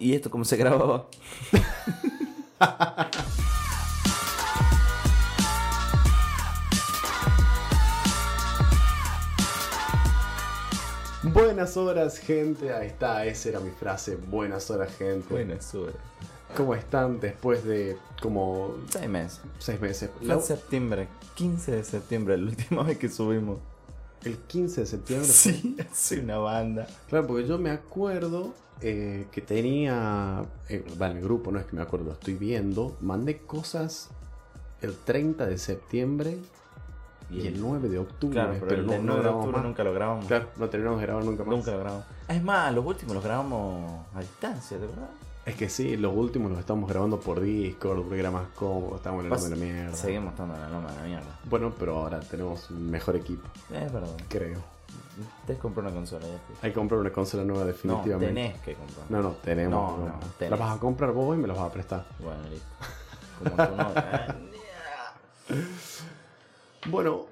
¿y esto cómo se grababa? Buenas horas, gente. Ahí está, esa era mi frase. Buenas horas, gente. Buenas horas. ¿Cómo están después de como Seis meses. seis meses? Fue La- en septiembre, 15 de septiembre, la última vez que subimos. El 15 de septiembre. Sí, soy una banda. Claro, porque yo me acuerdo eh, que tenía. eh, va, en el grupo, no es que me acuerdo, lo estoy viendo. Mandé cosas el 30 de septiembre y el 9 de octubre. Claro, pero, el no, del no 9 de octubre más. nunca lo grabamos. Claro, no terminamos de grabar nunca más. Nunca lo grabamos. Es más, los últimos los grabamos a distancia, ¿de verdad? Es que sí, los últimos los estamos grabando por Discord, porque era más cómodo, estamos en el Pas- nombre de la mierda. Seguimos estando en la loma de la mierda. Bueno, pero ahora tenemos un mejor equipo, Es verdad. creo. Te compró una consola ya. fui. Hay que comprar una consola nueva No, definitivamente. tenés que comprar. No, no, tenemos. No, no. no, tenés. La vas a comprar vos y me las vas a prestar. Bueno, listo. Como tu novia. Bueno,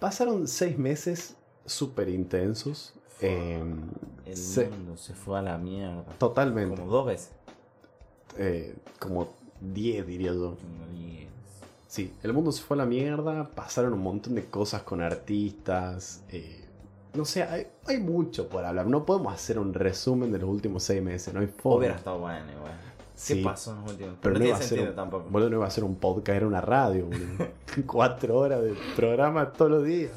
pasaron seis meses súper intensos. eh, El se- mundo se fue a la mierda. totalmente. Como dos veces. Eh, como 10 diría yo. Sí, el mundo se fue a la mierda, pasaron un montón de cosas con artistas. eh, no sé, hay, hay mucho por hablar. No podemos hacer un resumen de los últimos seis meses, no hay forma. Hubiera estado bueno igual. Sí, ¿Qué pasó en los últimos? Pero no tiene iba a ser sentido un, tampoco. boludo, no iba a ser un podcast, era una radio, boludo. Cuatro horas de programa todos los días.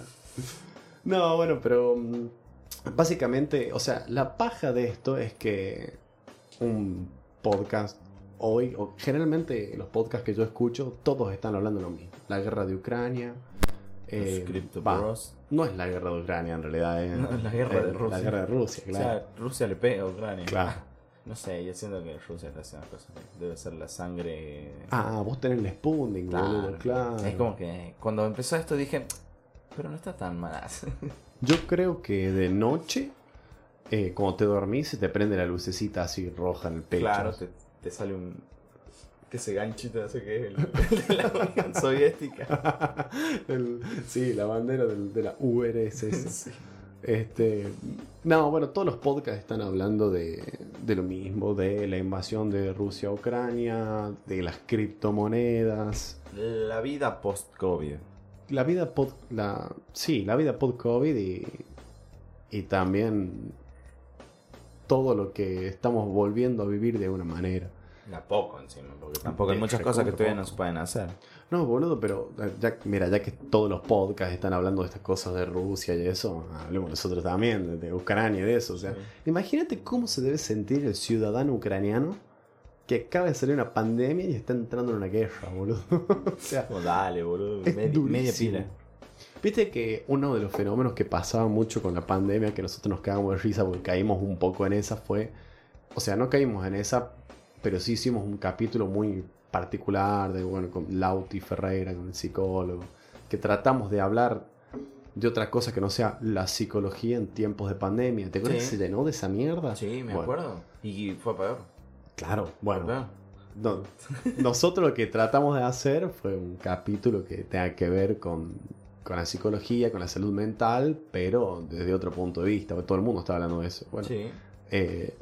No, bueno, pero mm, básicamente, o sea, la paja de esto es que un podcast hoy, o generalmente los podcasts que yo escucho, todos están hablando de lo mismo. La guerra de Ucrania. eh, Bros. no es la guerra de Ucrania en realidad, es No, la guerra de Rusia. La guerra de Rusia, O claro. sea, Rusia le pega a Ucrania. Claro. No sé, yo siento que Rusia está haciendo cosas. Debe ser la sangre. Ah, vos tenés el Sputnik, boludo, claro. Es como que cuando empezó esto dije, pero no está tan mal. Yo creo que de noche, eh, cuando te dormís, se te prende la lucecita así roja en el pecho. claro, te, te sale un. Que ese ganchito hace que es el, de la Unión Soviética. El- sí, la bandera del- de la URSS. Sí. Este, no, bueno, todos los podcasts están hablando de, de lo mismo, de la invasión de Rusia a Ucrania, de las criptomonedas, La vida post-COVID. la vida pod, la, sí, la vida pod COVID y, y también todo lo que estamos volviendo a vivir de una manera. La poco encima, porque tampoco hay muchas cosas que todavía no poco. se pueden hacer. No, boludo, pero ya, mira, ya que todos los podcasts están hablando de estas cosas de Rusia y eso, hablemos nosotros también, de, Ucrania y de eso. O sea, Sí. imagínate cómo se debe sentir el ciudadano ucraniano que acaba de salir una pandemia y está entrando en una guerra, boludo. o sea, Oh, dale, boludo. es Medi- media pila. Viste que uno de los fenómenos que pasaba mucho con la pandemia, que nosotros nos cagamos de risa porque caímos un poco en esa, fue. O sea, no caímos en esa, pero sí hicimos un capítulo muy particular de, bueno, con Lauti Ferreira, con el psicólogo, que tratamos de hablar de otra cosa que no sea la psicología en tiempos de pandemia. ¿Te acuerdas Sí. que se llenó de esa mierda? Sí, me Bueno, acuerdo. Y fue peor. Claro, bueno. Peor. No, nosotros lo que tratamos de hacer fue un capítulo que tenga que ver con, con la psicología, con la salud mental, pero desde otro punto de vista, porque todo el mundo está hablando de eso. Bueno, Sí. eh,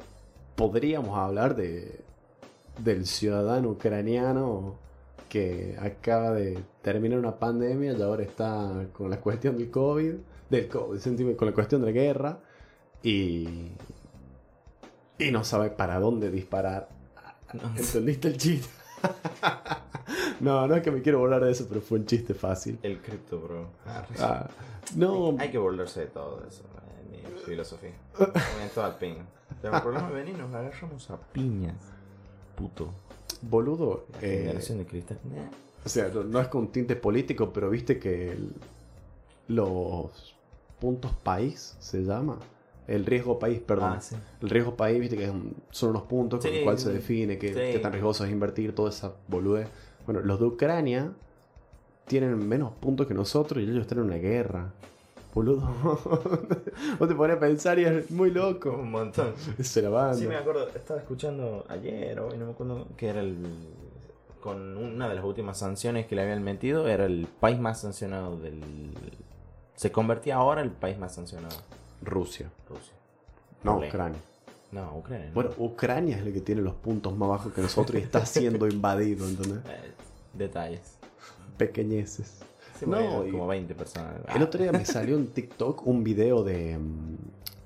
podríamos hablar de, del ciudadano ucraniano que acaba de terminar una pandemia y ahora está con la cuestión del COVID, del COVID, con la cuestión de la guerra y, y no sabe para dónde disparar. No. ¿Entendiste el chiste? no, no es que me quiero volar de eso, pero fue un chiste fácil. El cripto, bro. Ah, no, Hay que volverse de todo eso, en mi filosofía. En todo al pin. Pero el problema es venir, nos agarramos a piñas. Puto. boludo. La eh, generación de cristal. Nah. o sea, no, no es con tinte político, pero viste que el- los puntos país se llama. El riesgo país, perdón. Ah, sí. El riesgo país, viste que un- son unos puntos con Sí, los cuales se define qué, Sí. qué tan riesgoso es invertir, toda esa boludez. Bueno, los de Ucrania tienen menos puntos que nosotros y ellos están en una guerra. Boludo. Vos te pones a pensar y es muy loco. Un montón. Se la banda. Sí, me acuerdo, estaba escuchando ayer o hoy, no me acuerdo, que era el. Con una de las últimas sanciones que le habían metido, era el país más sancionado del. Se convertía ahora el país más sancionado, Rusia. Rusia. No. Ucrania. No, Ucrania. no. Bueno, Ucrania es el que tiene los puntos más bajos que nosotros y está siendo invadido, ¿entendés? Eh, detalles. Pequeñeces. Sí, No, como 20 personas. El otro día me salió en TikTok un video de mm,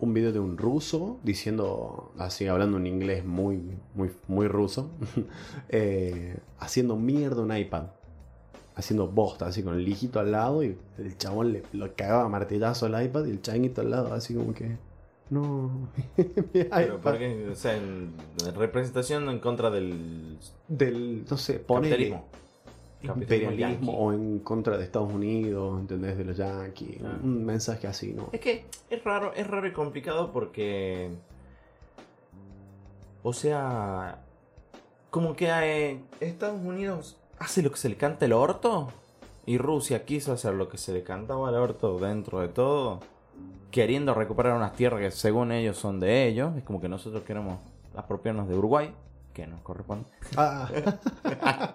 un video de un ruso diciendo así hablando en inglés muy muy muy ruso eh, haciendo mierda un iPad haciendo bosta así con el hijito al lado y el chabón le lo cagaba martillazo al iPad y el changuito al lado así como que no mi Pero porque, o sea, en en representación en contra del del no sé ponele capitalismo. imperialismo o en contra de Estados Unidos ¿entendés? de los yankees Ah. un mensaje así no Es que es raro, es raro y complicado porque. O sea. Como que eh, Estados Unidos hace lo que se le canta el orto. Y Rusia quiso hacer lo que se le cantaba al orto dentro de todo. Queriendo recuperar unas tierras que según ellos son de ellos. Es como que nosotros queremos apropiarnos de Uruguay. Que nos corresponde. Ah.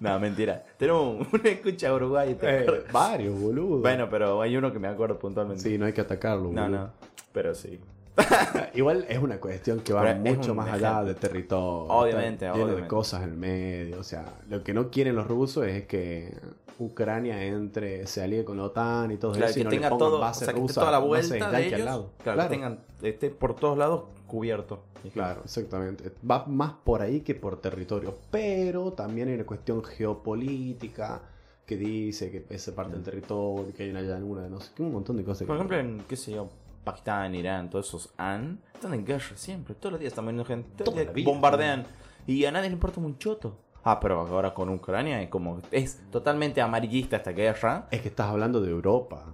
No, mentira. Tenemos una escucha a Uruguay. ¿te Eh, varios, boludo. Bueno, pero hay uno que me acuerdo puntualmente. Sí, no hay que atacarlo, No, boludo. no. Pero sí. Igual es una cuestión que va Pero mucho más allá de territorio. Obviamente, lleno de obviamente. cosas en el medio. O sea, lo que no quieren los rusos es que Ucrania entre, se alíe con la OTAN y todo Claro, eso. que y no le tenga pongan todo, o sea, que toda la vuelta de ellos, al lado. claro, Claro, que tengan, esté por todos lados cubierto. claro, exactamente. Va más por ahí que por territorio. Pero también hay una cuestión geopolítica que dice que esa parte del territorio, que hay una llanura, no sé un montón de cosas. Por ejemplo, en, qué sé yo, Pakistán, Irán, todos esos AN, están en guerra siempre. Todos los días están muriendo gente, todos los días bombardean. Y a nadie le importa un choto. Ah, pero ahora con Ucrania es como, es totalmente amarillista esta guerra. Es que estás hablando de Europa.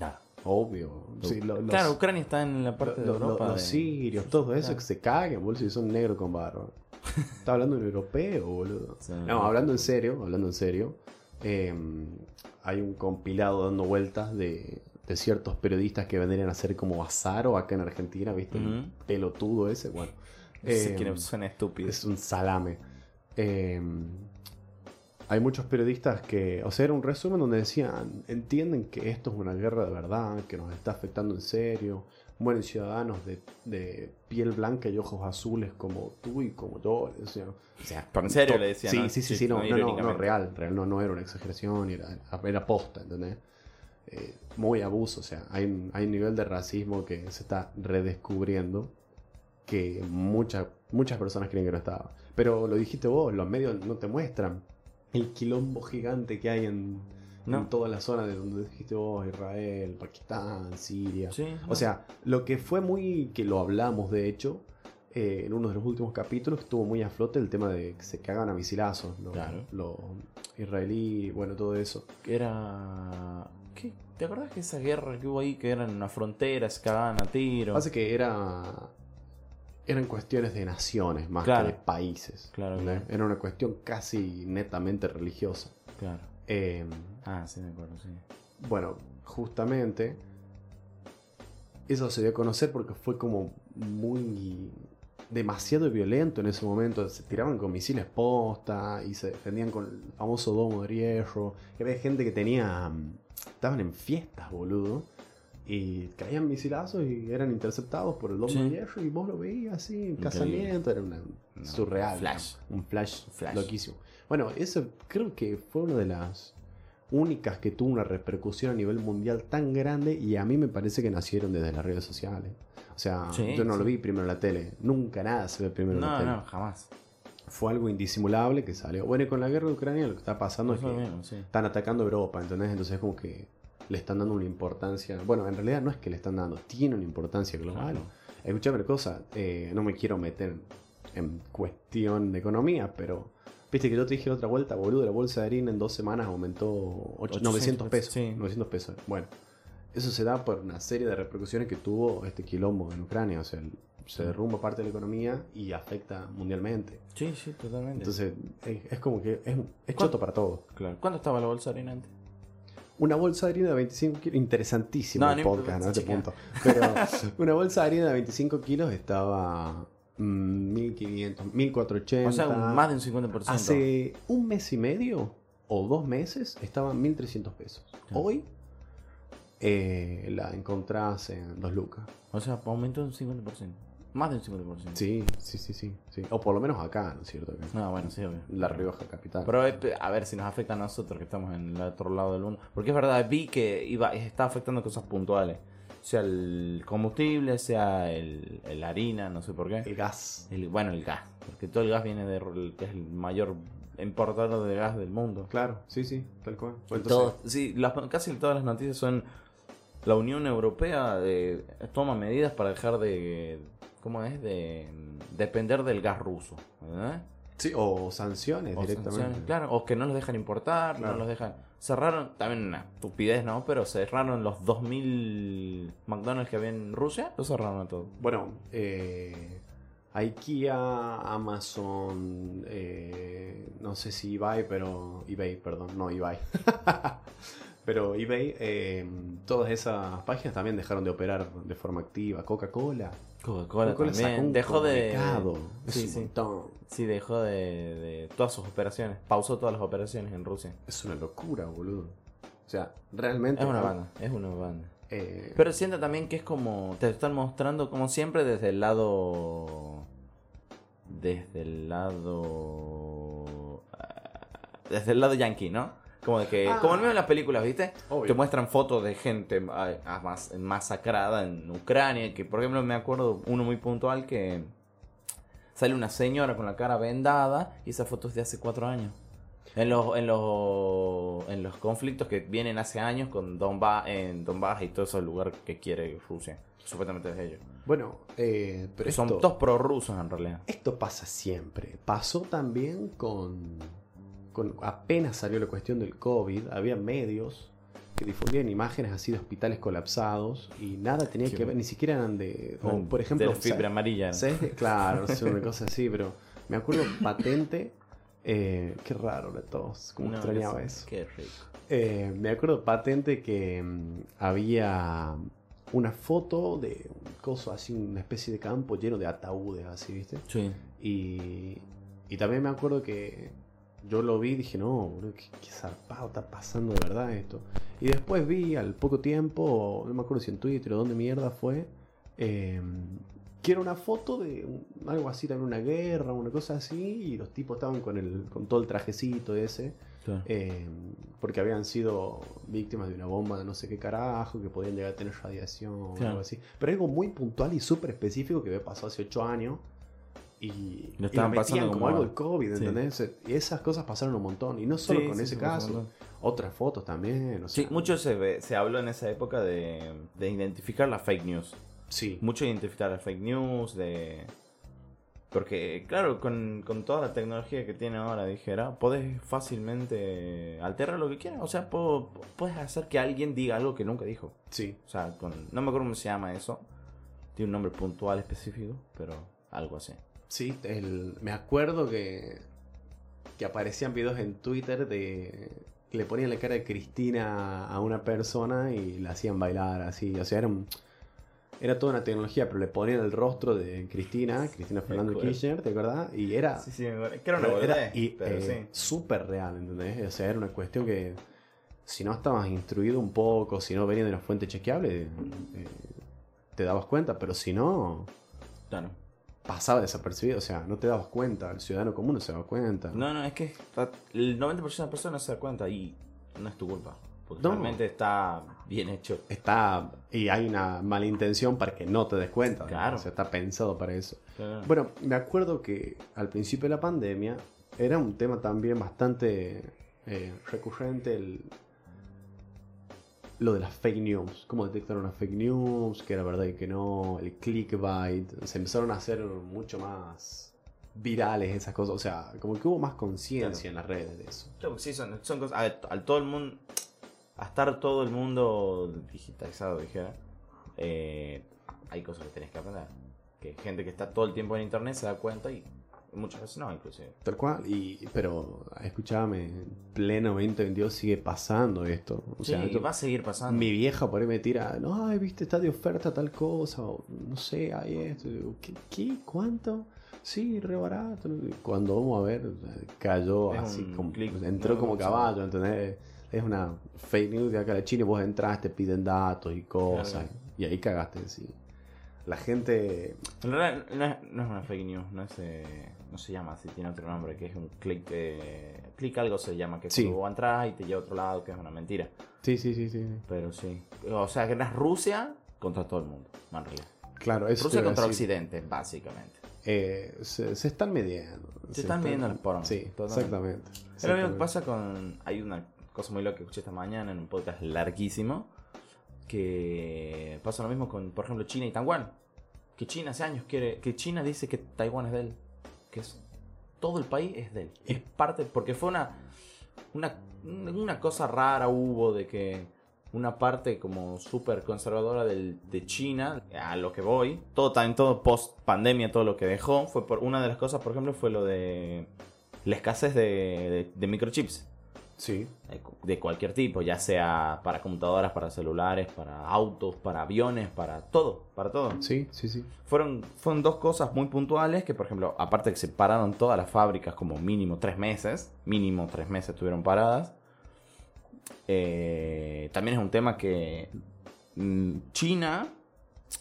Ah, Obvio. Sí, lo- los- claro, Ucrania está en la parte lo- de lo- Europa. los de- sirios, todo eso Claro. que se caguen, boludo, si son negros con barba. Está hablando en europeo, boludo. Sí. No, hablando en serio, hablando en serio, eh, hay un compilado dando vueltas de, de ciertos periodistas que vendrían a ser como Azaro acá en Argentina, ¿viste? El Ujú. pelotudo ese, bueno. No sé Eh, suena estúpido. es un salame. Eh, hay muchos periodistas que, o sea, era un resumen donde decían, entienden que esto es una guerra de verdad, que nos está afectando en serio, mueren ciudadanos de, de piel blanca y ojos azules como tú y como yo. O sea, o sea, en serio le decían, Sí, ¿no? sí, sí, Sí, sí, no, no no, no, real, real, no, no era una exageración, era, era posta, ¿entendés? Eh, muy abuso, o sea, hay, un- hay un nivel de racismo que se está redescubriendo que muchas muchas personas creen que no estaba. Pero lo dijiste vos, los medios no te muestran el quilombo gigante que hay en, No. en toda la zona de donde dijiste vos, Israel, Pakistán, Siria. Sí, O sea, lo que fue muy, que lo hablamos de hecho, eh, en uno de los últimos capítulos, estuvo muy a flote el tema de que se cagan a misilazos, Claro. los israelíes, bueno, todo eso. Era. ¿Qué? ¿Te acordás que esa guerra que hubo ahí que eran una frontera, se cagaban a tiro? Pasa que era eran cuestiones de naciones más Claro. que de países. Claro. Era una cuestión casi netamente religiosa. Claro. Eh, Ah, sí, me acuerdo, sí. bueno, justamente eso se dio a conocer porque fue como muy demasiado violento en ese momento. Se tiraban con misiles posta y se defendían con el famoso domo de hierro. Había gente que tenía. Estaban en fiestas, boludo. Y caían misilazos y eran interceptados por el Sí. de hierro. Y vos lo veías así, en casamiento. Era una, No, surreal. flash. ¿no? Un flash, Flash. loquísimo. Bueno, eso creo que fue una de las únicas que tuvo una repercusión a nivel mundial tan grande y a mí me parece que nacieron desde las redes sociales. O sea, Sí, yo no sí. lo vi primero en la tele. Nunca nada se ve primero en la No, tele. no, jamás. Fue algo indisimulable que salió. Bueno, y con la guerra de Ucrania lo que está pasando es que sí. están atacando Europa, ¿entendés? Entonces es como que le están dando una importancia. Bueno, en realidad no es que le están dando, tiene una importancia global. Claro. Escuchame una cosa, eh, no me quiero meter en cuestión de economía, pero viste que yo te dije la otra vuelta, boludo, la bolsa de harina en dos semanas aumentó ocho- 800 900 pesos. sí. 900 pesos. Bueno, eso se da por una serie de repercusiones que tuvo este quilombo en Ucrania. O sea, el- se derrumba parte de la economía y afecta mundialmente. Sí, sí, totalmente. Entonces, es, es como que es, es choto para todos. claro. ¿Cuánto estaba la bolsa de harina antes? Una bolsa de harina de 25 kilos, interesantísimo No, el podcast, ¿no? Este punto. Pero una bolsa de harina de 25 kilos estaba mm, 1500, 1480. O sea, un- más de un 50%. Hace un mes y medio o dos meses estaba en 1300 pesos. Claro. Hoy eh, la encontrás en 2 lucas. O sea, aumentó un 50%. Más del 50%. Sí, sí, sí, sí, sí. O por lo menos acá, ¿no es cierto? Que- No, bueno, sí, obvio. La Rioja capital. Pero eh, a ver si nos afecta a nosotros que estamos en el otro lado del mundo. Porque es verdad, vi que iba, está afectando cosas puntuales. Sea el combustible, sea el, el harina, no sé por qué. el gas. El- bueno, el gas. Porque todo el gas viene de que es el mayor importador de gas del mundo. Claro, sí, sí, tal cual. Entonces, todo- sí, las- casi todas las noticias son la Unión Europea de, toma medidas para dejar de ¿cómo es? de depender del gas ruso, sí, o sanciones O directamente. sanciones, claro, o que no los dejan importar, Claro. no los dejan. Cerraron, también una estupidez, ¿no? Pero cerraron los 2000 McDonald's que había en Rusia, los cerraron a todos. Bueno, eh, IKEA, Amazon, eh, no sé si eBay, pero eBay, perdón, no eBay. pero eBay, eh, todas esas páginas también dejaron de operar de forma activa. Coca-Cola. Coca-Cola también dejó de Sí, sí. Sí, dejó de, de todas sus operaciones, pausó todas las operaciones en Rusia. Es una locura, boludo. O sea, realmente. Es una banda, es una banda. eh, Pero siento también que es como. Te están mostrando, como siempre, desde el lado. Desde el lado. ah, Desde el lado yankee, ¿no? Como de que. Ah. Como en medio de las películas, ¿viste? Obvio. Te muestran fotos de gente ah, ah, mas- masacrada en Ucrania. Que, por ejemplo, me acuerdo uno muy puntual que. Sale una señora con la cara vendada y esa foto es de hace cuatro años. En los, en los, en los conflictos que vienen hace años con Donbass, en Donbass y todo ese lugar que quiere Rusia. Supuestamente es ellos. bueno, eh, pero Que son todos prorrusos en realidad. Esto pasa siempre. Pasó también con, con apenas salió la cuestión del COVID, había medios que difundían imágenes así de hospitales colapsados y nada tenía Sí. que ver, ni siquiera eran de, por ejemplo, de la fibra ¿sabes- amarilla. ¿sabes de- Claro, no sé, una cosa así, pero me acuerdo patente, eh, qué raro de todos, como No, extrañaba eso. Qué rico. Eh, me acuerdo patente que mm, había una foto de un coso así, una especie de campo lleno de ataúdes así, ¿viste? Sí. Y, y también me acuerdo que yo lo vi y dije, no, boludo, qué, qué zarpado está pasando de verdad esto. Y después vi al poco tiempo, no me acuerdo si en Twitter o dónde mierda fue, eh, que era una foto de un- algo así, también una guerra, una cosa así, y los tipos estaban con, el, con todo el trajecito ese, claro. eh, porque habían sido víctimas de una bomba de no sé qué carajo, que podían llegar a tener radiación o Claro. algo así. Pero algo muy puntual y súper específico que había pasado hace 8 años. Y, y estaban metían pasando como, como- algo de COVID, Sí. ¿entendés? Y esas cosas pasaron un montón. Y no solo Sí, con sí, ese caso, otras fotos también. o Sí, mucho se, ve- se habló en esa época de, de identificar las fake news. Sí, Mucho identificar las fake news, de... Porque, claro, con, con toda la tecnología que tiene ahora, dijera, podés fácilmente alterar lo que quieras. O sea, puedes hacer que alguien diga algo que nunca dijo. sí. O sea, con, no me acuerdo cómo se llama eso. Tiene un nombre puntual específico, pero algo así. Sí, el- me acuerdo que, que aparecían videos en Twitter de que le ponían la cara de Cristina a una persona y la hacían bailar así. O sea, era, un- era toda una tecnología, pero le ponían el rostro de Cristina, Cristina Fernández acuerdo. Kirchner, ¿te acordás? Y era, Sí, sí, me acuerdo. Que era una eh, sí. súper real, ¿entendés? O sea, era una cuestión que si no estabas instruido un poco, si no venía de una fuente chequeable, eh, te dabas cuenta, pero si no, Claro. Pasaba desapercibido, o sea, no te dabas cuenta, el ciudadano común no se daba cuenta. No, no, es que el 90% de las personas no se da cuenta y no es tu culpa. Porque No. realmente está bien hecho. Está, y hay una mala intención para que no te des cuenta. Claro. O sea, está pensado para eso. Claro. Bueno, me acuerdo que al principio de la pandemia era un tema también bastante eh, recurrente el, lo de las fake news. Cómo detectar una fake news, que era verdad y que no, el clickbait. Se empezaron a hacer mucho más virales esas cosas. O sea, como que hubo más conciencia en las redes de eso. Claro, sí, son, son cosas. A al todo el mundo. A estar todo el mundo digitalizado, dijera. eh, hay cosas que tenés que aprender. Que gente que está todo el tiempo en internet se da cuenta y muchas veces no, inclusive. Tal cual, y, pero escúchame, en pleno 2022 sigue pasando esto. O Sí, sea, esto- va a seguir pasando. mi vieja por ahí me tira, no, ay, viste, está de oferta tal cosa, o no sé, hay esto. ¿Qué? qué? ¿Cuánto? Sí, re barato. Cuando vamos a ver, cayó Es así, como, entró no, como caballo, ¿entendés? Es una fake news de acá de Chile, vos entras, te piden datos y cosas, Claro. y ahí cagaste, sí. la gente... En realidad no es, no es una fake news, no, es, eh, no se llama así, tiene otro nombre, que es un click, eh, click algo se llama, que es Sí. vos entras y te lleva a otro lado, que es una mentira. Sí, sí, sí, sí. Pero sí. O sea, que es Rusia contra todo el mundo, realidad. Claro, eso Rusia contra. Occidente, básicamente. Eh, se, se están midiendo. Se están midiendo las porongas, Sí, totalmente. exactamente. Es lo mismo que pasa con. Hay una cosa muy loca que escuché esta mañana en un podcast larguísimo. Que pasa lo mismo con, por ejemplo, China y Taiwán. Que China hace años quiere. Que China dice que Taiwán es de él. Que es, todo el país es de él. Es parte. Porque fue una. Una, una cosa rara hubo de que una parte como súper conservadora del- de China, a lo que voy, todo también todo post pandemia, todo lo que dejó, fue por una de las cosas, por ejemplo, fue lo de la escasez de, de- de microchips Sí. de cu- de cualquier tipo, ya sea para computadoras, para celulares, para autos, para aviones, para todo, para todo. Sí, sí, sí. Fueron, fueron dos cosas muy puntuales que, por ejemplo, aparte de que se pararon todas las fábricas como mínimo tres meses, mínimo tres meses estuvieron paradas, eh, también es un tema que mm, China,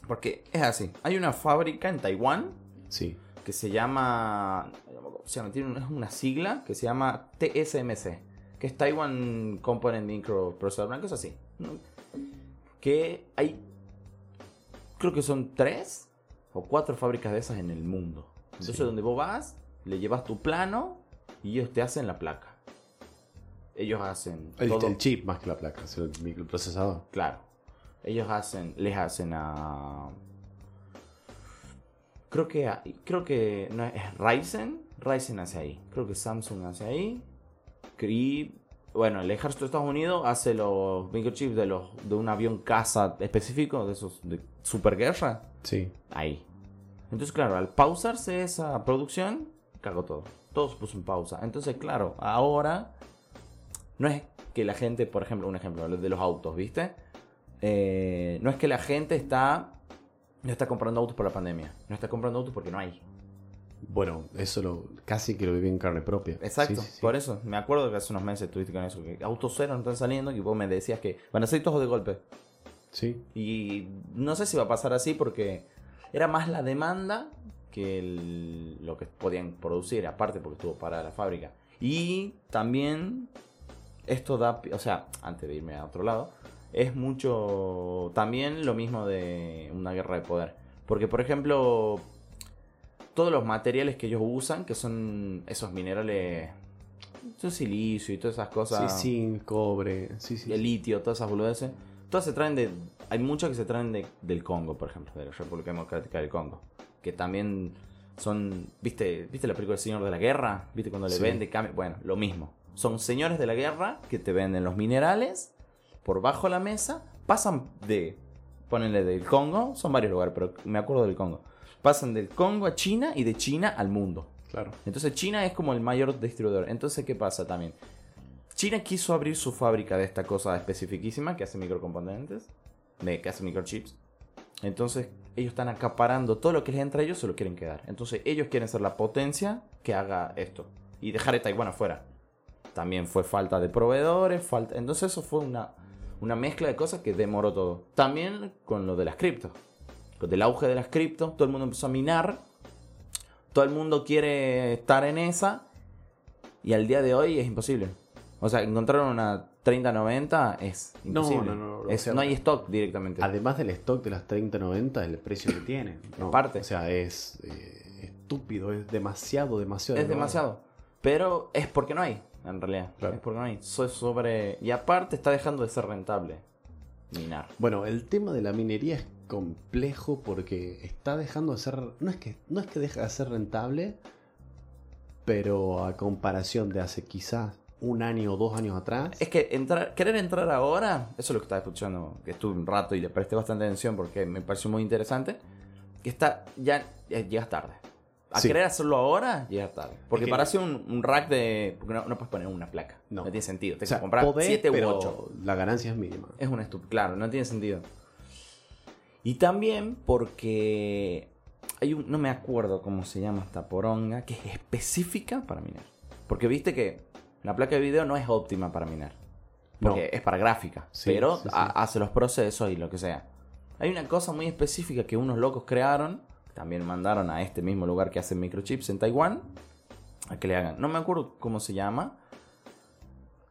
porque es así, hay una fábrica en Taiwán Sí. que se llama, o sea, tiene una, es una sigla que se llama TSMC, que es Taiwan Component Microprocessor, una cosa así. Que hay, creo que son tres o cuatro fábricas de esas en el mundo. Entonces, Sí. donde vos vas, le llevas tu plano y ellos te hacen la placa. Ellos hacen El, todo. el chip más que la placa, es el microprocesador. Claro. Ellos hacen, les hacen a. Creo que creo que no es es Ryzen. Ryzen hace ahí. Creo que Samsung hace ahí. Y bueno, el ejército de Estados Unidos hace los microchips de los de un avión caza específico de esos de superguerra Sí. ahí. Entonces, claro, al pausarse esa producción, cagó todo. Todo se puso en pausa. Entonces, claro, ahora no es que la gente, por ejemplo, un ejemplo de los autos, ¿viste? Eh, no es que la gente está no está comprando autos por la pandemia. No está comprando autos porque no hay. Bueno, eso lo casi que lo viví en carne propia. Exacto. Sí, sí, sí. Por eso, me acuerdo que hace unos meses estuviste con eso. Que autos cero no están saliendo y vos me decías que van a ser todos de golpe. Sí. Y no sé si va a pasar así porque era más la demanda que el- lo que podían producir, aparte porque estuvo parada la fábrica. Y también esto da, o sea, antes de irme a otro lado, es mucho también lo mismo de una guerra de poder. Porque, por ejemplo, todos los materiales que ellos usan, que son esos minerales, son silicio y todas esas cosas Sí, zinc, cobre. Sí, sí. el sí. litio, todas esas boludeces. Todas se traen de. Hay muchas que se traen de- del Congo, por ejemplo, de la República Democrática del Congo. Que también son. ¿Viste, ¿viste la película El Señor de la Guerra? ¿Viste cuando le Sí. vende cambia? Bueno, lo mismo. Son señores de la guerra que te venden los minerales por bajo la mesa. Pasan de. Ponenle del Congo, son varios lugares, pero me acuerdo del Congo. Pasan del Congo a China y de China al mundo. Claro. Entonces China es como el mayor distribuidor. Entonces, ¿qué pasa también? China quiso abrir su fábrica de esta cosa especificísima que hace microcomponentes, de, que hace microchips. Entonces, ellos están acaparando todo lo que les entra a ellos, se lo quieren quedar. Entonces, ellos quieren ser la potencia que haga esto. Y dejar a Taiwán afuera. También fue falta de proveedores, falta... Entonces, eso fue una, una mezcla de cosas que demoró todo. También con lo de las criptos. Con el auge de las criptos, todo el mundo empezó a minar todo el mundo quiere estar en esa y al día de hoy es imposible. O sea, encontrar una 3090 es No, imposible. no, no, o Es- sea, no hay stock directamente. Además del stock de las 3090, el precio que tiene. No, Aparte. O sea, es eh, estúpido, es demasiado, demasiado. es demasiado. Pero es porque no hay, en realidad. Claro. Es porque no hay. So- sobre... Y aparte está dejando de ser rentable minar. Bueno, el tema de la minería es complejo porque está dejando de ser. No es que, no es que deja de ser rentable, pero a comparación de hace quizás un año o dos años atrás. Es que entrar, querer entrar ahora, eso es lo que estaba escuchando, que estuve un rato y le presté bastante atención porque me pareció muy interesante, que está, ya, ya llegas tarde. A Sí. querer hacerlo ahora, llegas tarde. Porque que- para hacer un, un rack de... Porque no, no puedes poner una placa. No, No. tiene sentido. o Tienes sea, que comprar podés, 7 u pero 8. La ganancia es mínima. Es una estupidez. Claro, no tiene sentido. Y también porque hay un, no me acuerdo cómo se llama esta poronga, que es específica para minar. Porque viste que la placa de video no es óptima para minar. Porque No. es para gráfica. Sí, pero sí, sí. ha- hace los procesos y lo que sea. Hay una cosa muy específica que unos locos crearon, también mandaron a este mismo lugar que hacen microchips en Taiwán, a que le hagan. No me acuerdo cómo se llama,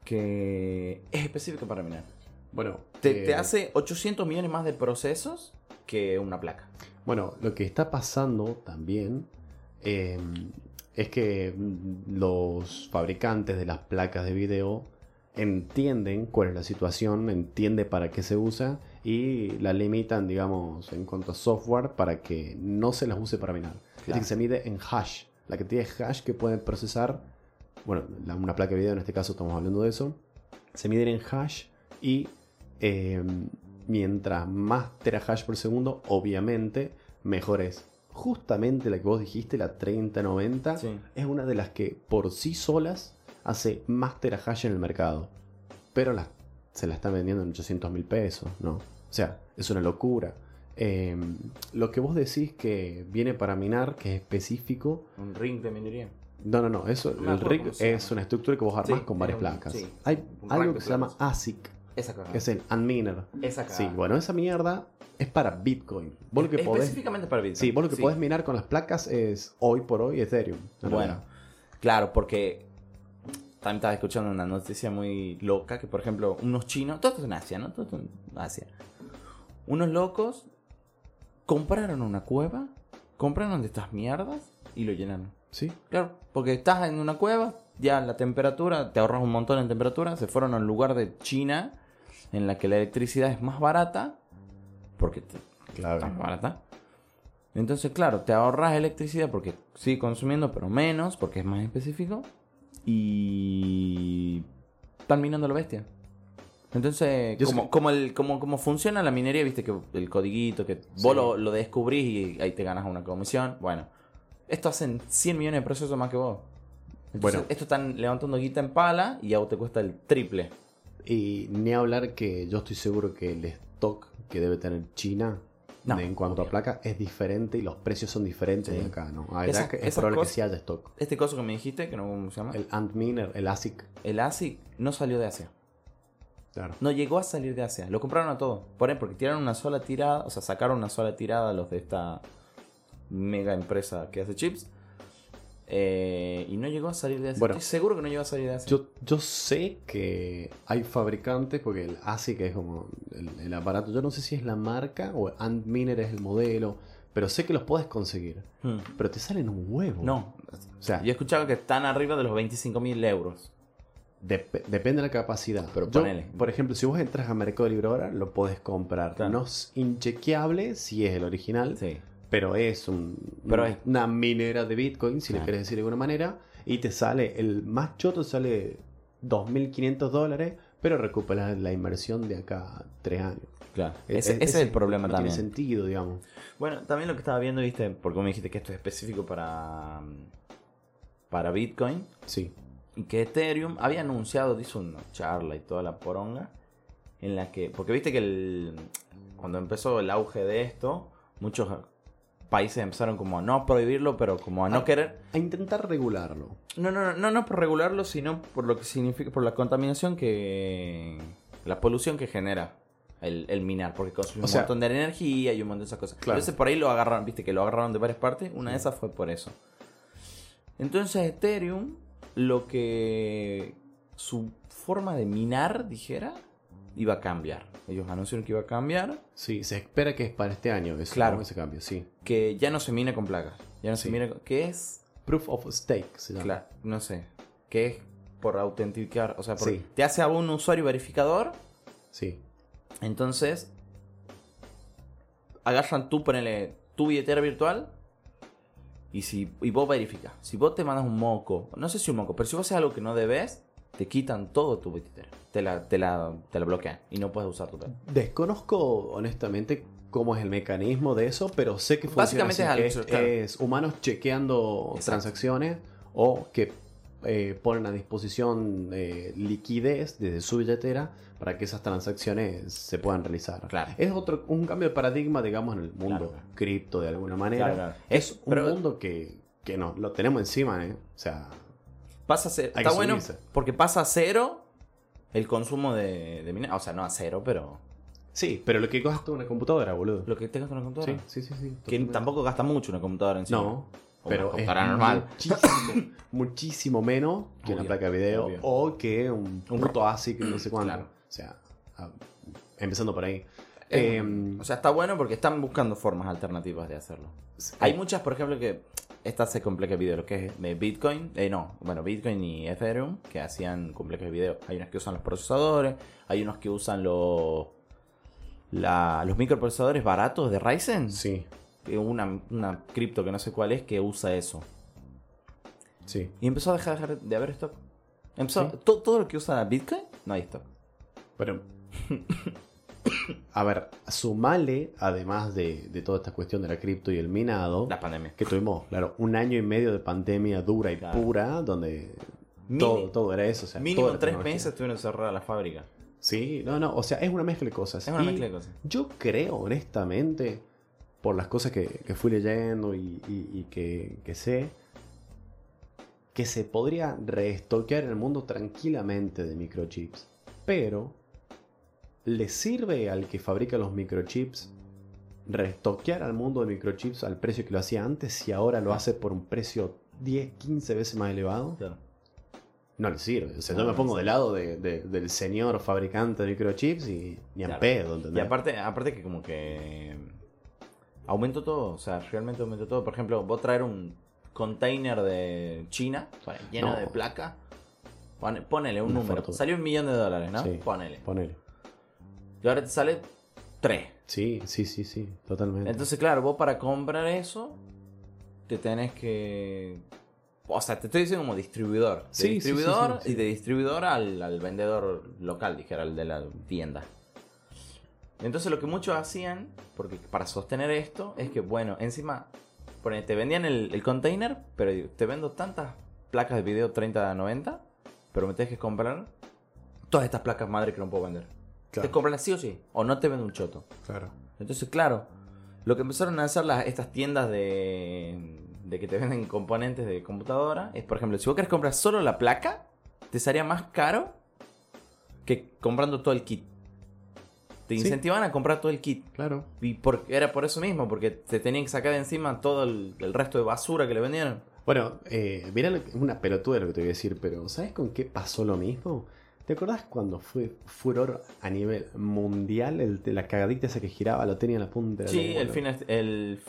que es específico para minar. Bueno, Te, eh, te hace 800 millones más de procesos que una placa. Bueno, lo que está pasando también eh, es que los fabricantes de las placas de video entienden cuál es la situación, entienden para qué se usa y la limitan, digamos, en cuanto a software para que no se las use para minar. Es decir, que se mide en hash. La cantidad de hash que pueden procesar, bueno, la- una placa de video en este caso estamos hablando de eso, se miden en hash y eh, mientras más terahash por segundo, obviamente, mejor es. Justamente la que vos dijiste, la 3090, Sí. es una de las que por sí solas hace más terahash en el mercado. Pero las- se la están vendiendo en 800 mil pesos, ¿no? O sea, es una locura. Eh, lo que vos decís que viene para minar, que es específico, Un ring de minería. no, no, no, eso, No el rig es una estructura que vos armás Sí, con varias un- placas. sí, Hay algo que se llama. ASIC, Esa que es el Unminer. Esa cosa. Sí, bueno, esa mierda es para Bitcoin. Vos lo que podés, Específicamente para Bitcoin. sí, vos lo que Sí. podés minar con las placas es hoy por hoy Ethereum. en Bueno, claro, porque también estaba escuchando una noticia muy loca que, por ejemplo, unos chinos, todo esto es en Asia, ¿no? Todo esto en Asia. Unos locos compraron una cueva, compraron de estas mierdas y lo llenaron. Sí, Claro, porque estás en una cueva, ya la temperatura, te ahorras un montón en temperatura, se fueron a un lugar de China en la que la electricidad es más barata, porque claro. está más barata. Entonces, claro, te ahorras electricidad porque sigue consumiendo, pero menos, porque es más específico. Y están minando lo bestia. Entonces, como, como, el, como, como funciona la minería, viste que el codiguito, que Sí. vos lo, lo descubrís y ahí te ganas una comisión. Bueno, esto hacen 100 millones de procesos más que vos. Entonces, Bueno. esto están levantando guita en pala y a vos te cuesta el triple. Y ni hablar que yo estoy seguro que el stock que debe tener China No, en cuanto a placa es diferente y los precios son diferentes Sí. de acá, ¿no? Esas- que es probable cosas- que sí haya stock. Este coso que me dijiste, que no cómo se llama, el, El Antminer, el ASIC, ASIC no salió de Asia. claro. No llegó a salir de Asia. Lo compraron a todo. Por ahí, porque tiraron una sola tirada. O sea, sacaron una sola tirada los de esta mega empresa que hace chips. Eh, y no llegó a salir de Asia. Bueno. Estoy seguro que no llegó a salir de Asia. Yo, yo sé que hay fabricantes, porque el ASIC es como el, el aparato, yo no sé si es la marca o Antminer es el modelo, pero sé que los puedes conseguir. Hmm. Pero te salen un huevo. No. O sea, Yo he escuchado que están arriba de los 25 mil euros. Dep- depende de la capacidad. Pero Yo, ponele. por ejemplo, si vos entras a Mercado Libre ahora, lo podés comprar. Claro. No es inchequeable si es el original, Sí. Pero es un- Pero es- una minera de Bitcoin, si le Claro. querés decir de alguna manera, y te sale, el más choto sale 2.500 dólares, pero recuperas la inversión de acá 3 años. Claro. Ese, es el problema no también. tiene sentido, digamos. Bueno, también lo que estaba viendo, viste, porque me dijiste que esto es específico para, para Bitcoin. Sí. Y que Ethereum había anunciado, hizo una charla y toda la poronga, en la que, porque viste que el, cuando empezó el auge de esto, muchos países empezaron como a no prohibirlo, pero como a no querer, A intentar regularlo. no, no, no, no, no por regularlo, sino por lo que significa, por la contaminación que, la polución que genera el, el minar, porque consume O sea- un montón de energía y un montón de esas cosas. Claro. Entonces por ahí lo agarraron, viste que lo agarraron de varias partes, una de esas fue por eso. Entonces Ethereum, lo que su forma de minar, dijera, iba a cambiar. Ellos anunciaron que iba a cambiar, Sí, se espera que es para este año eso, Claro. ese cambio, sí. que ya no se mina con placas, ya no se Sí. mina con... ¿Qué es? Proof of Stake se llama. Claro, no sé. Que es por autenticar, o sea, por- Sí. te hace a un usuario verificador, Sí. entonces agarran tú, ponele tu billetera virtual y si y vos verificas. Si vos te mandas un moco, no sé si un moco, pero si vos haces algo que no debes, te quitan todo tu billetera. Te la, te la, te la bloquean y no puedes usar tu tarjeta. Desconozco honestamente cómo es el mecanismo de eso, pero sé que funciona Básicamente así, es algo- claro. es humanos chequeando Exacto. transacciones o que eh, ponen a disposición eh, liquidez desde su billetera para que esas transacciones se puedan realizar. Claro. Es otro un cambio de paradigma, digamos, en el mundo Claro. cripto de alguna manera. Claro, claro. Es un Pero- mundo que, que no, lo tenemos encima, ¿eh? O sea, Pasa a ser, está bueno subirse. porque pasa a cero el consumo de, de O sea, no a cero, pero Sí, pero lo que gasta una computadora, boludo. Lo que te gasta una computadora. Sí, sí, sí. sí Que totalmente. tampoco gasta mucho una computadora en sí. No, O pero es normal. Muchísimo, muchísimo menos que una placa de video obvio. o que un, Un puto ASIC, no sé cuánto. Claro. O sea, ah, empezando por ahí. Eh, Em, o sea, está bueno porque están buscando formas alternativas de hacerlo. Hay muchas, por ejemplo, que esta se complica el video, lo que es de Bitcoin, eh, no, bueno, Bitcoin y Ethereum, que hacían complejas el video. Hay unos que usan los procesadores, hay unos que usan los la- los microprocesadores baratos de Ryzen. Sí, que Una, una cripto que no sé cuál es que usa eso. sí. Y empezó a dejar, dejar de haber stock. Empezó, Sí. to- todo lo que usa Bitcoin, no hay stock. Pero. A ver, sumale, además de, de toda esta cuestión de la cripto y el minado, La pandemia. que tuvimos, claro, un año y medio de pandemia dura y Claro. pura, donde Mini- todo, todo era eso. O sea, Mínimo la tres meses estuvieron cerradas las fábricas. Sí, no, no, o sea, es una mezcla de cosas. Es una Y mezcla de cosas. Yo creo, honestamente, por las cosas que, que fui leyendo y, y- y que, que sé, que se podría reestoquear el mundo tranquilamente de microchips. Pero, ¿le sirve al que fabrica los microchips reestoquear al mundo de microchips al precio que lo hacía antes si ahora lo hace por un precio 10, 15 veces más elevado? Claro. No le sirve. O sea, yo me pongo del lado de- de- del señor fabricante de microchips y ni en Claro. pedo, Y aparte, aparte que como que aumentó todo, o sea, realmente aumentó todo. Por ejemplo, vos traer un container de China lleno No. de placa, pone- ponele un Una número. fortuna. Salió un millón de dólares, ¿no? Sí. Ponele. Ponele. Y ahora te sale tres. Sí, sí, sí, sí, totalmente. Entonces, claro, vos para comprar eso, te tenés que... O sea, te estoy diciendo como distribuidor. De Sí, distribuidor sí, sí. y de distribuidor al, al vendedor local, dijera, al de la tienda. Entonces lo que muchos hacían, porque para sostener esto, es que, bueno, encima, te vendían el, el container, pero te vendo tantas placas de video 3090, pero me tenés que comprar todas estas placas madre que no puedo vender. Claro. Te compras sí o sí, o no te vendo un choto. Claro. Entonces, claro, lo que empezaron a hacer las, estas tiendas de, de que te venden componentes de computadora es, por ejemplo, si vos querés comprar solo la placa, te salía más caro que comprando todo el kit. Te Sí. incentivaban a comprar todo el kit. Claro. Y por- era por eso mismo, porque te tenían que sacar de encima todo el, el resto de basura que le vendieron. Bueno, eh, es una pelotuda lo que te voy a decir, pero ¿sabes con qué pasó lo mismo? ¿Te acordás cuando fue furor a nivel mundial el de la cagadita esa que giraba, lo tenía en la punta de la Sí, el ¿no? fin el